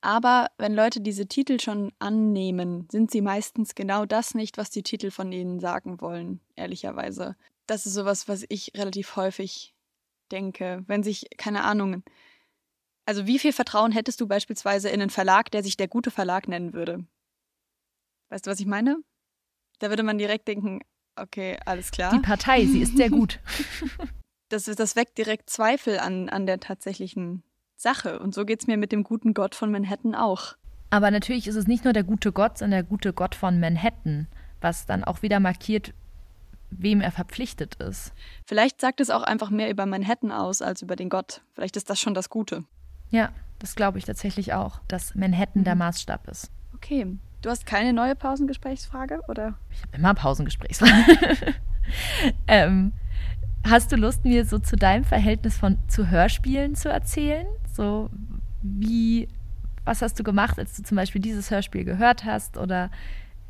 Aber wenn Leute diese Titel schon annehmen, sind sie meistens genau das nicht, was die Titel von ihnen sagen wollen, ehrlicherweise. Das ist sowas, was ich relativ häufig denke. Wenn sich, keine Ahnung, also wie viel Vertrauen hättest du beispielsweise in einen Verlag, der sich der gute Verlag nennen würde? Weißt du, was ich meine? Da würde man direkt denken, okay, alles klar Die Partei, sie ist sehr gut. das, das weckt direkt Zweifel an, an der tatsächlichen Sache. Und so geht es mir mit dem guten Gott von Manhattan auch. Aber natürlich ist es nicht nur der gute Gott, sondern der gute Gott von Manhattan, was dann auch wieder markiert, wem er verpflichtet ist. Vielleicht sagt es auch einfach mehr über Manhattan aus als über den Gott. Vielleicht ist das schon das Gute. Ja, das glaube ich tatsächlich auch, dass Manhattan der Maßstab ist. Okay. Du hast keine neue Pausengesprächsfrage, oder? Ich habe immer Pausengesprächsfragen. ähm, hast du Lust, mir so zu deinem Verhältnis von zu Hörspielen zu erzählen? So wie, was hast du gemacht, als du zum Beispiel dieses Hörspiel gehört hast? Oder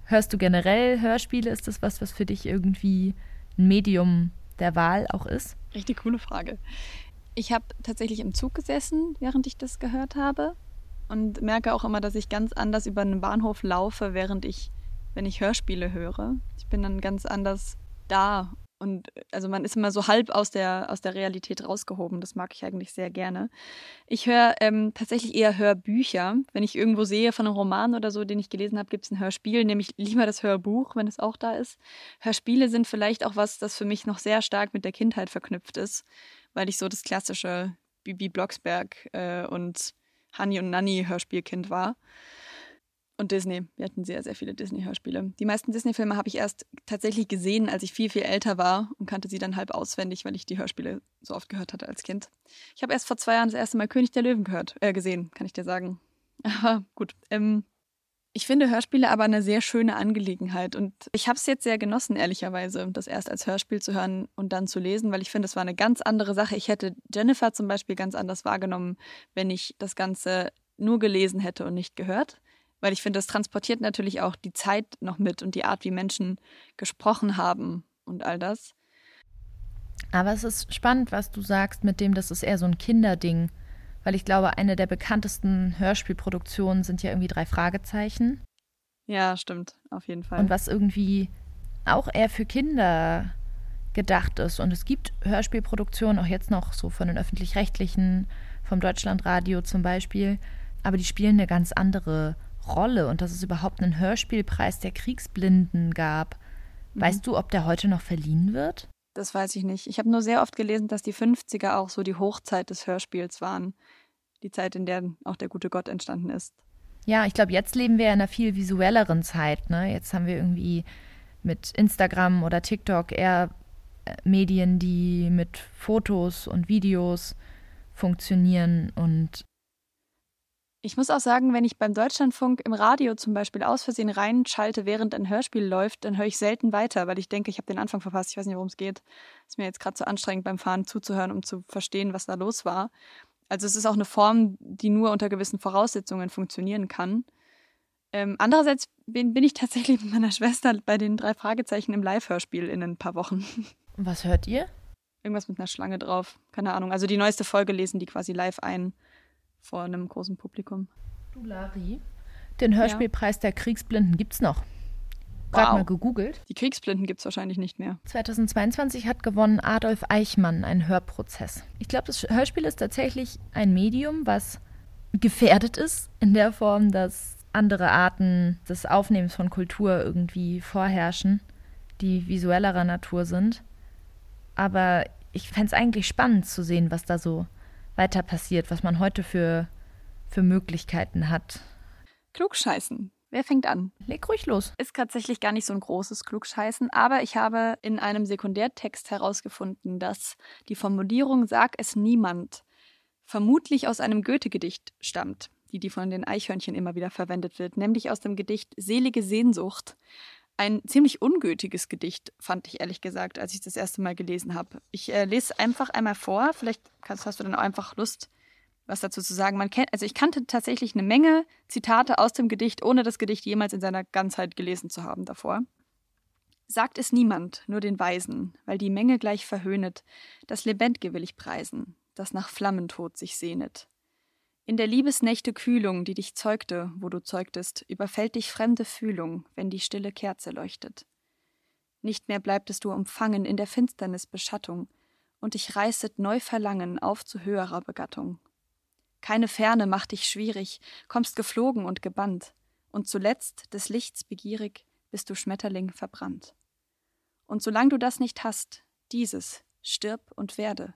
hörst du generell Hörspiele? Ist das was, was für dich irgendwie ein Medium der Wahl auch ist? Richtig coole Frage. Ich habe tatsächlich im Zug gesessen, während ich das gehört habe. Und merke auch immer, dass ich ganz anders über einen Bahnhof laufe, während ich, wenn ich Hörspiele höre. Ich bin dann ganz anders da. Und also man ist immer so halb aus der, aus der Realität rausgehoben. Das mag ich eigentlich sehr gerne. Ich höre ähm, tatsächlich eher Hörbücher. Wenn ich irgendwo sehe von einem Roman oder so, den ich gelesen habe, gibt es ein Hörspiel, nehme ich lieber das Hörbuch, wenn es auch da ist. Hörspiele sind vielleicht auch was, das für mich noch sehr stark mit der Kindheit verknüpft ist weil ich so das klassische Bibi Blocksberg äh, und Hani und Nanny Hörspielkind war. Und Disney. Wir hatten sehr, sehr viele Disney-Hörspiele. Die meisten Disney-Filme habe ich erst tatsächlich gesehen, als ich viel, viel älter war und kannte sie dann halb auswendig, weil ich die Hörspiele so oft gehört hatte als Kind. Ich habe erst vor zwei Jahren das erste Mal König der Löwen gehört, äh, gesehen, kann ich dir sagen. Aber gut. Ähm, ich finde Hörspiele aber eine sehr schöne Angelegenheit und ich habe es jetzt sehr genossen, ehrlicherweise, das erst als Hörspiel zu hören und dann zu lesen, weil ich finde, es war eine ganz andere Sache. Ich hätte Jennifer zum Beispiel ganz anders wahrgenommen, wenn ich das Ganze nur gelesen hätte und nicht gehört. Weil ich finde, das transportiert natürlich auch die Zeit noch mit und die Art, wie Menschen gesprochen haben und all das. Aber es ist spannend, was du sagst mit dem, das ist eher so ein Kinderding. Weil ich glaube, eine der bekanntesten Hörspielproduktionen sind ja irgendwie drei Fragezeichen. Ja, stimmt, auf jeden Fall. Und was irgendwie auch eher für Kinder gedacht ist. Und es gibt Hörspielproduktionen, auch jetzt noch so von den öffentlich-rechtlichen, vom Deutschlandradio zum Beispiel, aber die spielen eine ganz andere Rolle und dass es überhaupt einen Hörspielpreis der Kriegsblinden gab. Mhm. Weißt du, ob der heute noch verliehen wird? Das weiß ich nicht. Ich habe nur sehr oft gelesen, dass die 50er auch so die Hochzeit des Hörspiels waren. Die Zeit, in der auch der gute Gott entstanden ist. Ja, ich glaube, jetzt leben wir in einer viel visuelleren Zeit. Ne? Jetzt haben wir irgendwie mit Instagram oder TikTok eher äh, Medien, die mit Fotos und Videos funktionieren und ich muss auch sagen, wenn ich beim Deutschlandfunk im Radio zum Beispiel aus Versehen reinschalte, während ein Hörspiel läuft, dann höre ich selten weiter, weil ich denke, ich habe den Anfang verpasst. Ich weiß nicht, worum es geht. Ist mir jetzt gerade so anstrengend beim Fahren zuzuhören, um zu verstehen, was da los war. Also es ist auch eine Form, die nur unter gewissen Voraussetzungen funktionieren kann. Ähm, andererseits bin, bin ich tatsächlich mit meiner Schwester bei den drei Fragezeichen im Live-Hörspiel in ein paar Wochen. Was hört ihr? Irgendwas mit einer Schlange drauf. Keine Ahnung. Also die neueste Folge lesen die quasi live ein vor einem großen Publikum. Du, Lari, den Hörspielpreis ja. der Kriegsblinden gibt's noch. Gerade wow. mal gegoogelt. Die Kriegsblinden gibt es wahrscheinlich nicht mehr. 2022 hat gewonnen Adolf Eichmann einen Hörprozess. Ich glaube, das Hörspiel ist tatsächlich ein Medium, was gefährdet ist, in der Form, dass andere Arten des Aufnehmens von Kultur irgendwie vorherrschen, die visuellerer Natur sind. Aber ich fände es eigentlich spannend zu sehen, was da so weiter passiert, was man heute für, für Möglichkeiten hat. Klugscheißen. Wer fängt an? Leg ruhig los. Ist tatsächlich gar nicht so ein großes Klugscheißen, aber ich habe in einem Sekundärtext herausgefunden, dass die Formulierung Sag es niemand vermutlich aus einem Goethe-Gedicht stammt, die, die von den Eichhörnchen immer wieder verwendet wird, nämlich aus dem Gedicht Selige Sehnsucht. Ein ziemlich ungültiges Gedicht, fand ich ehrlich gesagt, als ich das erste Mal gelesen habe. Ich äh, lese einfach einmal vor, vielleicht kannst, hast du dann auch einfach Lust, was dazu zu sagen. Man kennt, also ich kannte tatsächlich eine Menge Zitate aus dem Gedicht, ohne das Gedicht jemals in seiner Ganzheit gelesen zu haben davor. Sagt es niemand, nur den Weisen, weil die Menge gleich verhöhnet, das Lebendge will ich preisen, das nach Flammentod sich sehnet. In der Liebesnächte Kühlung, die dich zeugte, wo du zeugtest, überfällt dich fremde Fühlung, wenn die stille Kerze leuchtet. Nicht mehr bleibtest du umfangen in der Finsternis Beschattung, und dich reißet neu Verlangen auf zu höherer Begattung. Keine Ferne macht dich schwierig, kommst geflogen und gebannt, und zuletzt, des Lichts begierig, bist du Schmetterling verbrannt. Und solang du das nicht hast, dieses, stirb und werde,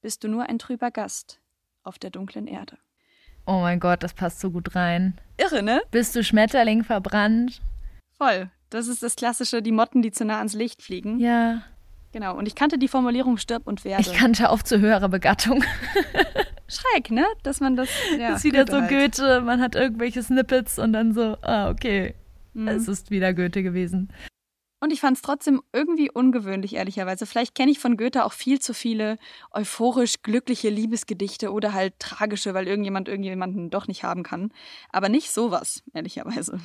bist du nur ein trüber Gast auf der dunklen Erde. Oh mein Gott, das passt so gut rein. Irre, ne? Bist du Schmetterling verbrannt? Voll. Das ist das klassische, die Motten, die zu nah ans Licht fliegen. Ja. Genau. Und ich kannte die Formulierung stirb und werde. Ich kannte auf zu höherer Begattung. Schräg, ne? Dass man das. Ja, das ist wieder Goethe so halt. Goethe, man hat irgendwelche Snippets und dann so, ah, okay. Mhm. Es ist wieder Goethe gewesen. Und ich fand es trotzdem irgendwie ungewöhnlich, ehrlicherweise. Vielleicht kenne ich von Goethe auch viel zu viele euphorisch glückliche Liebesgedichte oder halt tragische, weil irgendjemand irgendjemanden doch nicht haben kann. Aber nicht sowas, ehrlicherweise.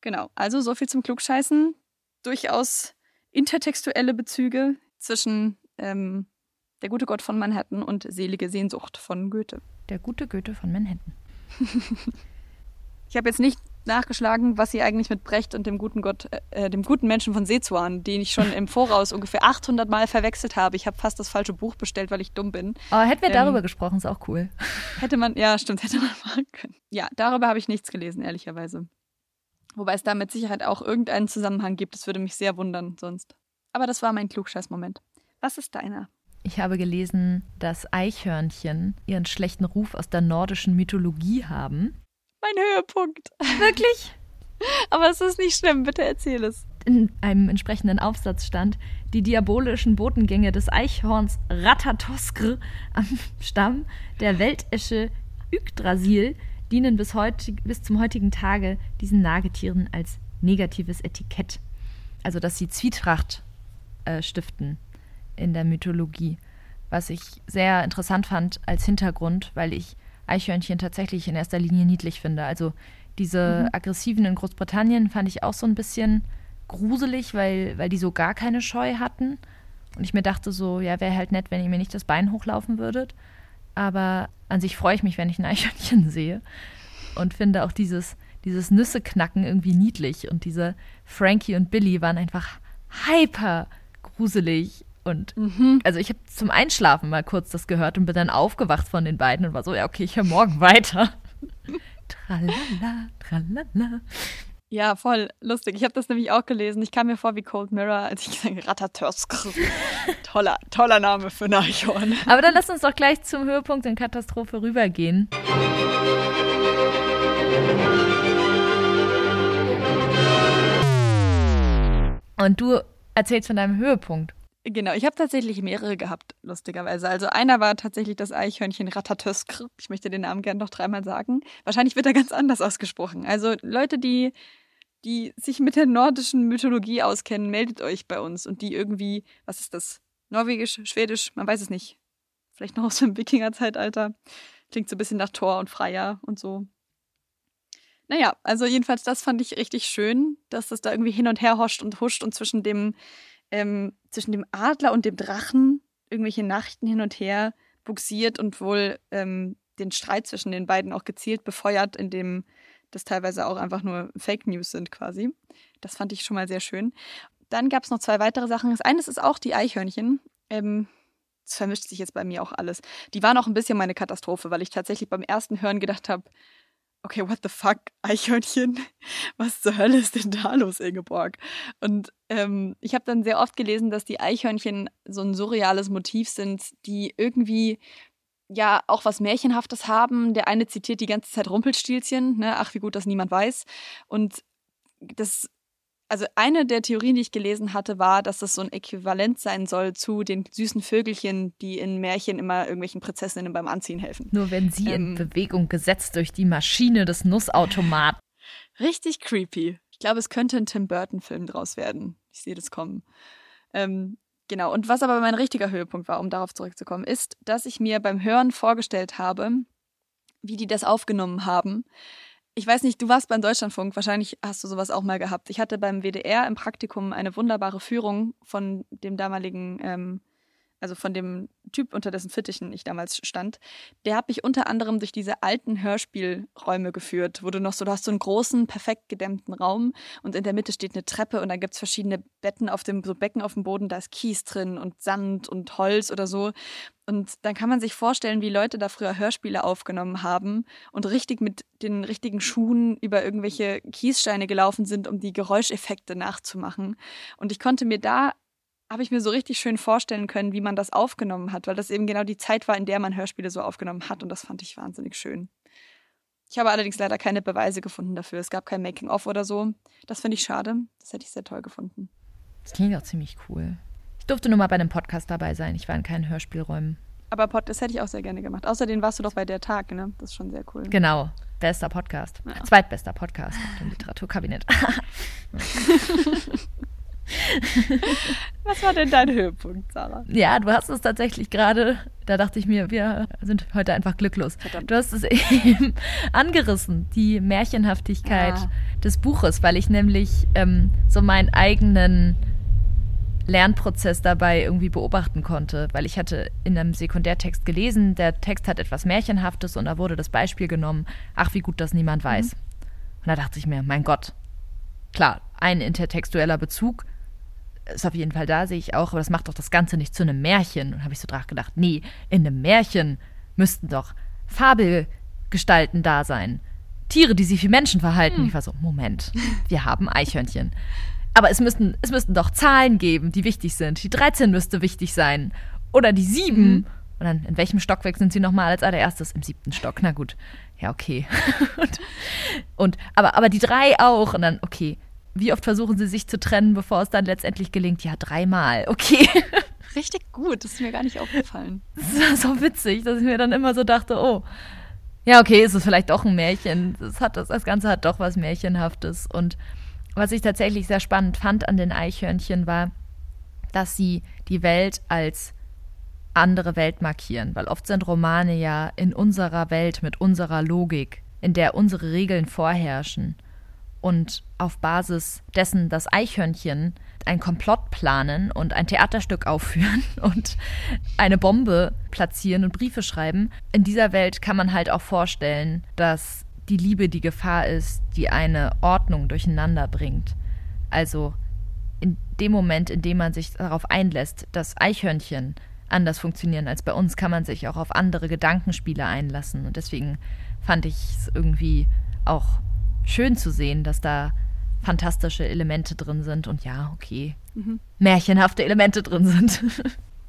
Genau, also so viel zum Klugscheißen. Durchaus intertextuelle Bezüge zwischen ähm, Der gute Gott von Manhattan und Selige Sehnsucht von Goethe. Der gute Goethe von Manhattan. ich habe jetzt nicht nachgeschlagen, was sie eigentlich mit Brecht und dem guten Gott, äh, dem guten Menschen von Sezuan, den ich schon im Voraus ungefähr 800 Mal verwechselt habe. Ich habe fast das falsche Buch bestellt, weil ich dumm bin. Aber hätten wir ähm, darüber gesprochen, ist auch cool. Hätte man, ja, stimmt, hätte man machen können. Ja, darüber habe ich nichts gelesen, ehrlicherweise. Wobei es da mit Sicherheit auch irgendeinen Zusammenhang gibt. Das würde mich sehr wundern sonst. Aber das war mein Klugscheiß-Moment. Was ist deiner? Ich habe gelesen, dass Eichhörnchen ihren schlechten Ruf aus der nordischen Mythologie haben. Mein Höhepunkt. Wirklich? Aber es ist nicht schlimm, bitte erzähl es. In einem entsprechenden Aufsatz stand, die diabolischen Botengänge des Eichhorns Ratatoskr am Stamm der Weltesche Yggdrasil dienen bis, heute, bis zum heutigen Tage diesen Nagetieren als negatives Etikett. Also, dass sie Zwietracht äh, stiften in der Mythologie. Was ich sehr interessant fand als Hintergrund, weil ich Eichhörnchen tatsächlich in erster Linie niedlich finde. Also diese mhm. aggressiven in Großbritannien fand ich auch so ein bisschen gruselig, weil, weil die so gar keine Scheu hatten. Und ich mir dachte so, ja, wäre halt nett, wenn ihr mir nicht das Bein hochlaufen würdet. Aber an sich freue ich mich, wenn ich ein Eichhörnchen sehe. Und finde auch dieses, dieses Nüsse-Knacken irgendwie niedlich. Und diese Frankie und Billy waren einfach hyper gruselig. Und mhm. also ich habe zum Einschlafen mal kurz das gehört und bin dann aufgewacht von den beiden und war so, ja, okay, ich höre morgen weiter. tralala, tralala. Ja, voll lustig. Ich habe das nämlich auch gelesen. Ich kam mir vor wie Cold Mirror, als ich gesagt Ratatörsk. toller, toller Name für ein Eichhorn. Aber dann lass uns doch gleich zum Höhepunkt in Katastrophe rübergehen. Und du erzählst von deinem Höhepunkt. Genau, ich habe tatsächlich mehrere gehabt, lustigerweise. Also einer war tatsächlich das Eichhörnchen Ratatöskr. Ich möchte den Namen gerne noch dreimal sagen. Wahrscheinlich wird er ganz anders ausgesprochen. Also Leute, die, die sich mit der nordischen Mythologie auskennen, meldet euch bei uns. Und die irgendwie, was ist das? Norwegisch, Schwedisch, man weiß es nicht. Vielleicht noch aus dem Wikinger-Zeitalter. Klingt so ein bisschen nach Thor und Freier und so. Naja, also jedenfalls, das fand ich richtig schön, dass das da irgendwie hin und her hoscht und huscht und zwischen dem ähm, zwischen dem Adler und dem Drachen irgendwelche Nachrichten hin und her buxiert und wohl ähm, den Streit zwischen den beiden auch gezielt befeuert, indem das teilweise auch einfach nur Fake News sind quasi. Das fand ich schon mal sehr schön. Dann gab es noch zwei weitere Sachen. Das eine ist auch die Eichhörnchen. Ähm, das vermischt sich jetzt bei mir auch alles. Die waren auch ein bisschen meine Katastrophe, weil ich tatsächlich beim ersten Hören gedacht habe, okay, what the fuck, Eichhörnchen? Was zur Hölle ist denn da los, Ingeborg? Und ähm, ich habe dann sehr oft gelesen, dass die Eichhörnchen so ein surreales Motiv sind, die irgendwie ja auch was Märchenhaftes haben. Der eine zitiert die ganze Zeit Rumpelstilzchen, ne? ach, wie gut, dass niemand weiß. Und das also eine der Theorien, die ich gelesen hatte, war, dass das so ein Äquivalent sein soll zu den süßen Vögelchen, die in Märchen immer irgendwelchen Prinzessinnen beim Anziehen helfen. Nur wenn sie ähm, in Bewegung gesetzt durch die Maschine des Nussautomaten. Richtig creepy. Ich glaube, es könnte ein Tim Burton-Film draus werden. Ich sehe das kommen. Ähm, genau. Und was aber mein richtiger Höhepunkt war, um darauf zurückzukommen, ist, dass ich mir beim Hören vorgestellt habe, wie die das aufgenommen haben ich weiß nicht, du warst beim Deutschlandfunk, wahrscheinlich hast du sowas auch mal gehabt. Ich hatte beim WDR im Praktikum eine wunderbare Führung von dem damaligen ähm, also von dem Typ, unter dessen Fittichen ich damals stand, der hat mich unter anderem durch diese alten Hörspielräume geführt, wo du noch so, du hast so einen großen, perfekt gedämmten Raum und in der Mitte steht eine Treppe und da gibt es verschiedene Betten auf dem, so Becken auf dem Boden, da ist Kies drin und Sand und Holz oder so. Und dann kann man sich vorstellen, wie Leute da früher Hörspiele aufgenommen haben und richtig mit den richtigen Schuhen über irgendwelche Kiessteine gelaufen sind, um die Geräuscheffekte nachzumachen. Und ich konnte mir da habe ich mir so richtig schön vorstellen können, wie man das aufgenommen hat, weil das eben genau die Zeit war, in der man Hörspiele so aufgenommen hat und das fand ich wahnsinnig schön. Ich habe allerdings leider keine Beweise gefunden dafür. Es gab kein Making-of oder so. Das finde ich schade. Das hätte ich sehr toll gefunden. Das klingt auch ziemlich cool. Ich durfte nur mal bei einem Podcast dabei sein. Ich war in keinen Hörspielräumen. Aber Pod, das hätte ich auch sehr gerne gemacht. Außerdem warst du doch bei der Tag, ne? Das ist schon sehr cool. Genau. Bester Podcast. Ja. Zweitbester Podcast im Literaturkabinett. Was war denn dein Höhepunkt, Sarah? Ja, du hast es tatsächlich gerade, da dachte ich mir, wir sind heute einfach glücklos. Verdammt. Du hast es eben angerissen, die Märchenhaftigkeit ah. des Buches, weil ich nämlich ähm, so meinen eigenen Lernprozess dabei irgendwie beobachten konnte, weil ich hatte in einem Sekundärtext gelesen, der Text hat etwas Märchenhaftes und da wurde das Beispiel genommen, ach wie gut, dass niemand weiß. Mhm. Und da dachte ich mir, mein Gott, klar, ein intertextueller Bezug, ist auf jeden Fall da, sehe ich auch, aber das macht doch das Ganze nicht zu einem Märchen. Und habe ich so drauf gedacht, nee, in einem Märchen müssten doch Fabelgestalten da sein. Tiere, die sich wie Menschen verhalten. Hm. Ich war so, Moment, wir haben Eichhörnchen. Aber es müssten, es müssten doch Zahlen geben, die wichtig sind. Die 13 müsste wichtig sein. Oder die sieben. Mhm. Und dann, in welchem Stockwerk sind sie nochmal als allererstes? Im siebten Stock. Na gut. Ja, okay. und, und, aber, aber die drei auch. Und dann, okay. Wie oft versuchen sie sich zu trennen, bevor es dann letztendlich gelingt? Ja, dreimal. Okay. Richtig gut. Das ist mir gar nicht aufgefallen. Das war so witzig, dass ich mir dann immer so dachte, oh. Ja, okay, ist es vielleicht doch ein Märchen. Das, hat, das Ganze hat doch was Märchenhaftes. Und was ich tatsächlich sehr spannend fand an den Eichhörnchen war, dass sie die Welt als andere Welt markieren, weil oft sind Romane ja in unserer Welt mit unserer Logik, in der unsere Regeln vorherrschen und auf Basis dessen das Eichhörnchen ein Komplott planen und ein Theaterstück aufführen und eine Bombe platzieren und Briefe schreiben. In dieser Welt kann man halt auch vorstellen, dass die Liebe die Gefahr ist, die eine Ordnung durcheinander bringt. Also in dem Moment, in dem man sich darauf einlässt, dass Eichhörnchen anders funktionieren als bei uns, kann man sich auch auf andere Gedankenspiele einlassen. Und deswegen fand ich es irgendwie auch schön zu sehen, dass da fantastische Elemente drin sind und ja, okay, mhm. märchenhafte Elemente drin sind.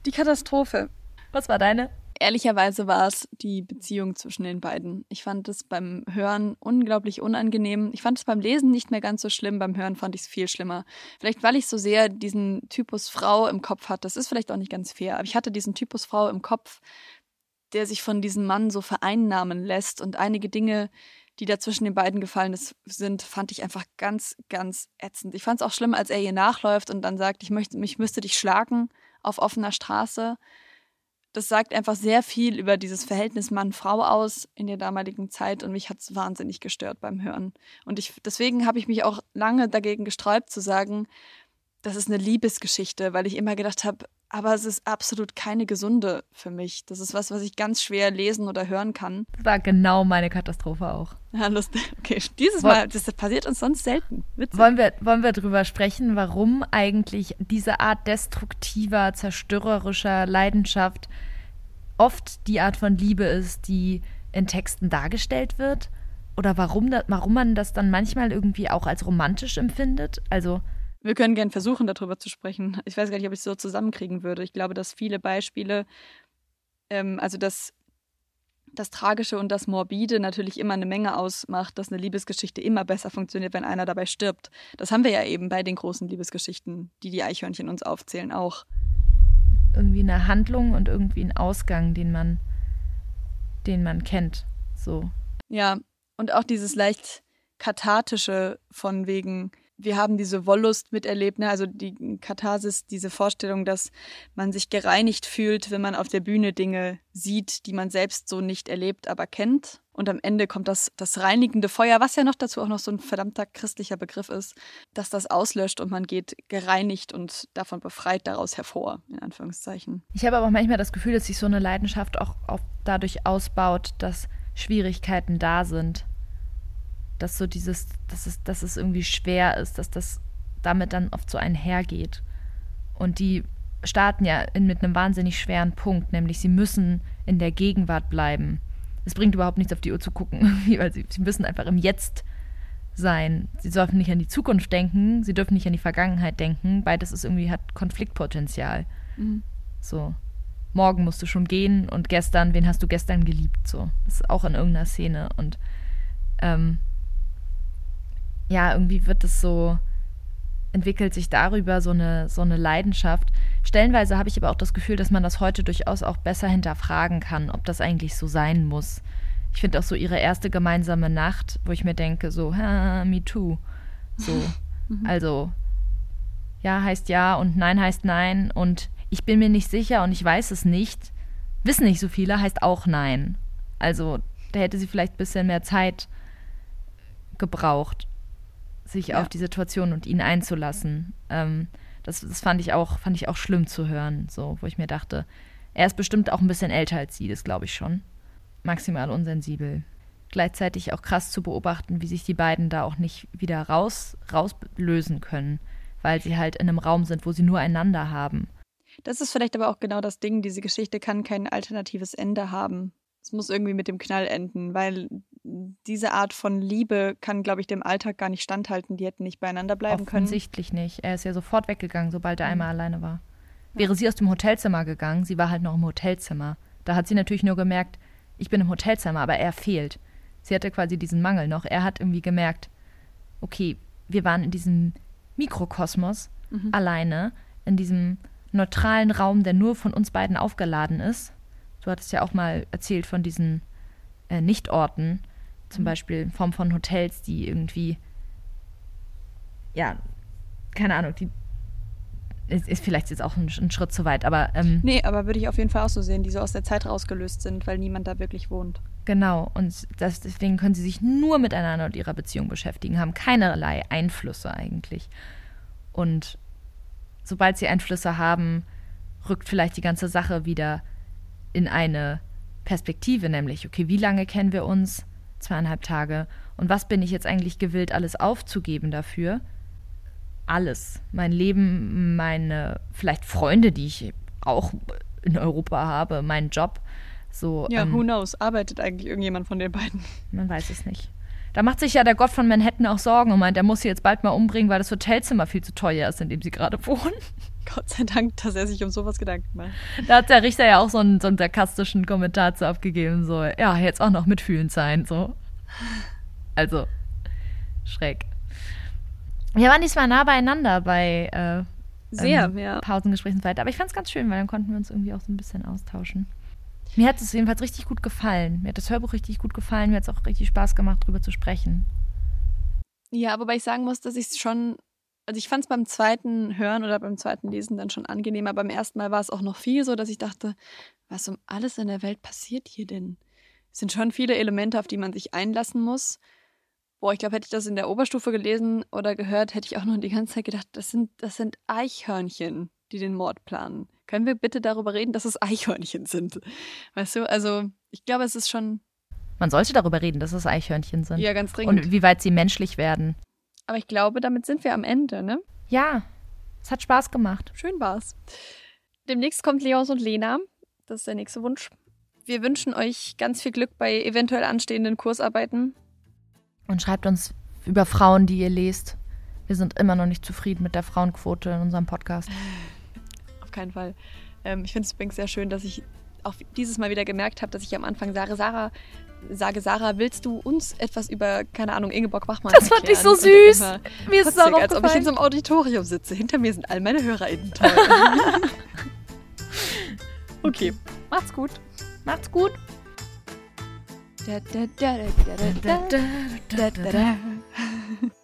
Die Katastrophe. Was war deine? Ehrlicherweise war es die Beziehung zwischen den beiden. Ich fand es beim Hören unglaublich unangenehm. Ich fand es beim Lesen nicht mehr ganz so schlimm, beim Hören fand ich es viel schlimmer. Vielleicht, weil ich so sehr diesen Typus Frau im Kopf hatte. Das ist vielleicht auch nicht ganz fair, aber ich hatte diesen Typus Frau im Kopf, der sich von diesem Mann so vereinnahmen lässt und einige Dinge, die da zwischen den beiden gefallen sind, fand ich einfach ganz, ganz ätzend. Ich fand es auch schlimm, als er ihr nachläuft und dann sagt, ich, möchte, ich müsste dich schlagen auf offener Straße das sagt einfach sehr viel über dieses Verhältnis Mann-Frau aus in der damaligen Zeit und mich hat es wahnsinnig gestört beim Hören. Und ich, deswegen habe ich mich auch lange dagegen gesträubt zu sagen, das ist eine Liebesgeschichte, weil ich immer gedacht habe, aber es ist absolut keine gesunde für mich. Das ist was, was ich ganz schwer lesen oder hören kann. Das war genau meine Katastrophe auch. Ja, lustig. Okay, dieses Mal, das passiert uns sonst selten. Witzig. Wollen wir, wollen wir drüber sprechen, warum eigentlich diese Art destruktiver, zerstörerischer Leidenschaft oft die Art von Liebe ist, die in Texten dargestellt wird? Oder warum, da, warum man das dann manchmal irgendwie auch als romantisch empfindet? Also wir können gerne versuchen, darüber zu sprechen. Ich weiß gar nicht, ob ich es so zusammenkriegen würde. Ich glaube, dass viele Beispiele, ähm, also das, das Tragische und das Morbide natürlich immer eine Menge ausmacht, dass eine Liebesgeschichte immer besser funktioniert, wenn einer dabei stirbt. Das haben wir ja eben bei den großen Liebesgeschichten, die die Eichhörnchen uns aufzählen, auch. Irgendwie eine Handlung und irgendwie einen Ausgang, den man, den man kennt. So. Ja, und auch dieses leicht kathartische von wegen, wir haben diese Wollust miterlebt, ne? also die Katharsis, diese Vorstellung, dass man sich gereinigt fühlt, wenn man auf der Bühne Dinge sieht, die man selbst so nicht erlebt, aber kennt. Und am Ende kommt das, das reinigende Feuer, was ja noch dazu auch noch so ein verdammter christlicher Begriff ist, dass das auslöscht und man geht gereinigt und davon befreit daraus hervor, in Anführungszeichen. Ich habe aber auch manchmal das Gefühl, dass sich so eine Leidenschaft auch, auch dadurch ausbaut, dass Schwierigkeiten da sind dass so dieses, dass es, dass es irgendwie schwer ist, dass das damit dann oft so einhergeht. Und die starten ja in, mit einem wahnsinnig schweren Punkt, nämlich sie müssen in der Gegenwart bleiben. Es bringt überhaupt nichts auf die Uhr zu gucken, weil sie, sie müssen einfach im Jetzt sein. Sie dürfen nicht an die Zukunft denken, sie dürfen nicht an die Vergangenheit denken. Beides ist irgendwie hat Konfliktpotenzial. Mhm. So. Morgen musst du schon gehen und gestern, wen hast du gestern geliebt? So. Das ist auch in irgendeiner Szene. Und ähm, ja, irgendwie wird es so, entwickelt sich darüber so eine, so eine Leidenschaft. Stellenweise habe ich aber auch das Gefühl, dass man das heute durchaus auch besser hinterfragen kann, ob das eigentlich so sein muss. Ich finde auch so ihre erste gemeinsame Nacht, wo ich mir denke, so, ha, me too. So, mhm. also, ja heißt ja und nein heißt nein und ich bin mir nicht sicher und ich weiß es nicht. Wissen nicht so viele heißt auch nein. Also, da hätte sie vielleicht ein bisschen mehr Zeit gebraucht sich ja. auf die Situation und ihn einzulassen. Ähm, das, das fand ich auch, fand ich auch schlimm zu hören, so, wo ich mir dachte, er ist bestimmt auch ein bisschen älter als sie, das glaube ich schon. Maximal unsensibel. Gleichzeitig auch krass zu beobachten, wie sich die beiden da auch nicht wieder raus, rauslösen können, weil sie halt in einem Raum sind, wo sie nur einander haben. Das ist vielleicht aber auch genau das Ding, diese Geschichte kann kein alternatives Ende haben. Es muss irgendwie mit dem Knall enden, weil diese Art von Liebe kann, glaube ich, dem Alltag gar nicht standhalten. Die hätten nicht beieinander bleiben können. Offensichtlich nicht. Er ist ja sofort weggegangen, sobald er mhm. einmal alleine war. Wäre sie aus dem Hotelzimmer gegangen, sie war halt noch im Hotelzimmer. Da hat sie natürlich nur gemerkt, ich bin im Hotelzimmer, aber er fehlt. Sie hatte quasi diesen Mangel noch. Er hat irgendwie gemerkt, okay, wir waren in diesem Mikrokosmos mhm. alleine, in diesem neutralen Raum, der nur von uns beiden aufgeladen ist. Du hattest ja auch mal erzählt von diesen äh, Nichtorten, zum mhm. Beispiel in Form von Hotels, die irgendwie, ja, keine Ahnung, die ist, ist vielleicht jetzt auch ein, ein, Schritt zu weit, aber. Ähm, nee, aber würde ich auf jeden Fall auch so sehen, die so aus der Zeit rausgelöst sind, weil niemand da wirklich wohnt. Genau, und das, deswegen können sie sich nur miteinander und ihrer Beziehung beschäftigen, haben keinerlei Einflüsse eigentlich. Und sobald sie Einflüsse haben, rückt vielleicht die ganze Sache wieder in eine Perspektive, nämlich, okay, wie lange kennen wir uns? Zweieinhalb Tage. Und was bin ich jetzt eigentlich gewillt, alles aufzugeben dafür? Alles. Mein Leben, meine vielleicht Freunde, die ich auch in Europa habe, meinen Job. So, ja, ähm, who knows? Arbeitet eigentlich irgendjemand von den beiden? Man weiß es nicht. Da macht sich ja der Gott von Manhattan auch Sorgen und meint, er muss sie jetzt bald mal umbringen, weil das Hotelzimmer viel zu teuer ist, in dem sie gerade wohnen. Gott sei Dank, dass er sich um sowas Gedanken macht. Da hat der Richter ja auch so einen, so einen sarkastischen Kommentar zu abgegeben, so, ja, jetzt auch noch mitfühlend sein, so. Also, schräg. Wir waren diesmal nah beieinander bei äh, Sehr, ähm, ja. Pausengesprächen und so weiter. Aber ich fand es ganz schön, weil dann konnten wir uns irgendwie auch so ein bisschen austauschen. Mir hat es jedenfalls richtig gut gefallen. Mir hat das Hörbuch richtig gut gefallen. Mir hat es auch richtig Spaß gemacht, darüber zu sprechen. Ja, wobei ich sagen muss, dass ich es schon, also ich fand es beim zweiten Hören oder beim zweiten Lesen dann schon angenehmer. Beim ersten Mal war es auch noch viel so, dass ich dachte, was um alles in der Welt passiert hier denn? Es sind schon viele Elemente, auf die man sich einlassen muss. Boah, ich glaube, hätte ich das in der Oberstufe gelesen oder gehört, hätte ich auch noch die ganze Zeit gedacht, das sind, das sind Eichhörnchen, die den Mord planen. Können wir bitte darüber reden, dass es Eichhörnchen sind? Weißt du, also ich glaube, es ist schon. Man sollte darüber reden, dass es Eichhörnchen sind. Ja, ganz dringend. Und wie weit sie menschlich werden. Aber ich glaube, damit sind wir am Ende, ne? Ja, es hat Spaß gemacht. Schön war's. Demnächst kommt Leons und Lena. Das ist der nächste Wunsch. Wir wünschen euch ganz viel Glück bei eventuell anstehenden Kursarbeiten. Und schreibt uns über Frauen, die ihr lest. Wir sind immer noch nicht zufrieden mit der Frauenquote in unserem Podcast auf keinen Fall. Ähm, ich finde es übrigens sehr schön, dass ich auch dieses Mal wieder gemerkt habe, dass ich am Anfang sage, Sarah, sage, Sarah, willst du uns etwas über, keine Ahnung, Ingeborg Bachmann Das fand ich so süß. Mir ist es auch Als ob ich in so einem Auditorium sitze. Hinter mir sind all meine HörerInnen toll. okay, macht's gut. Macht's gut. Da, da, da,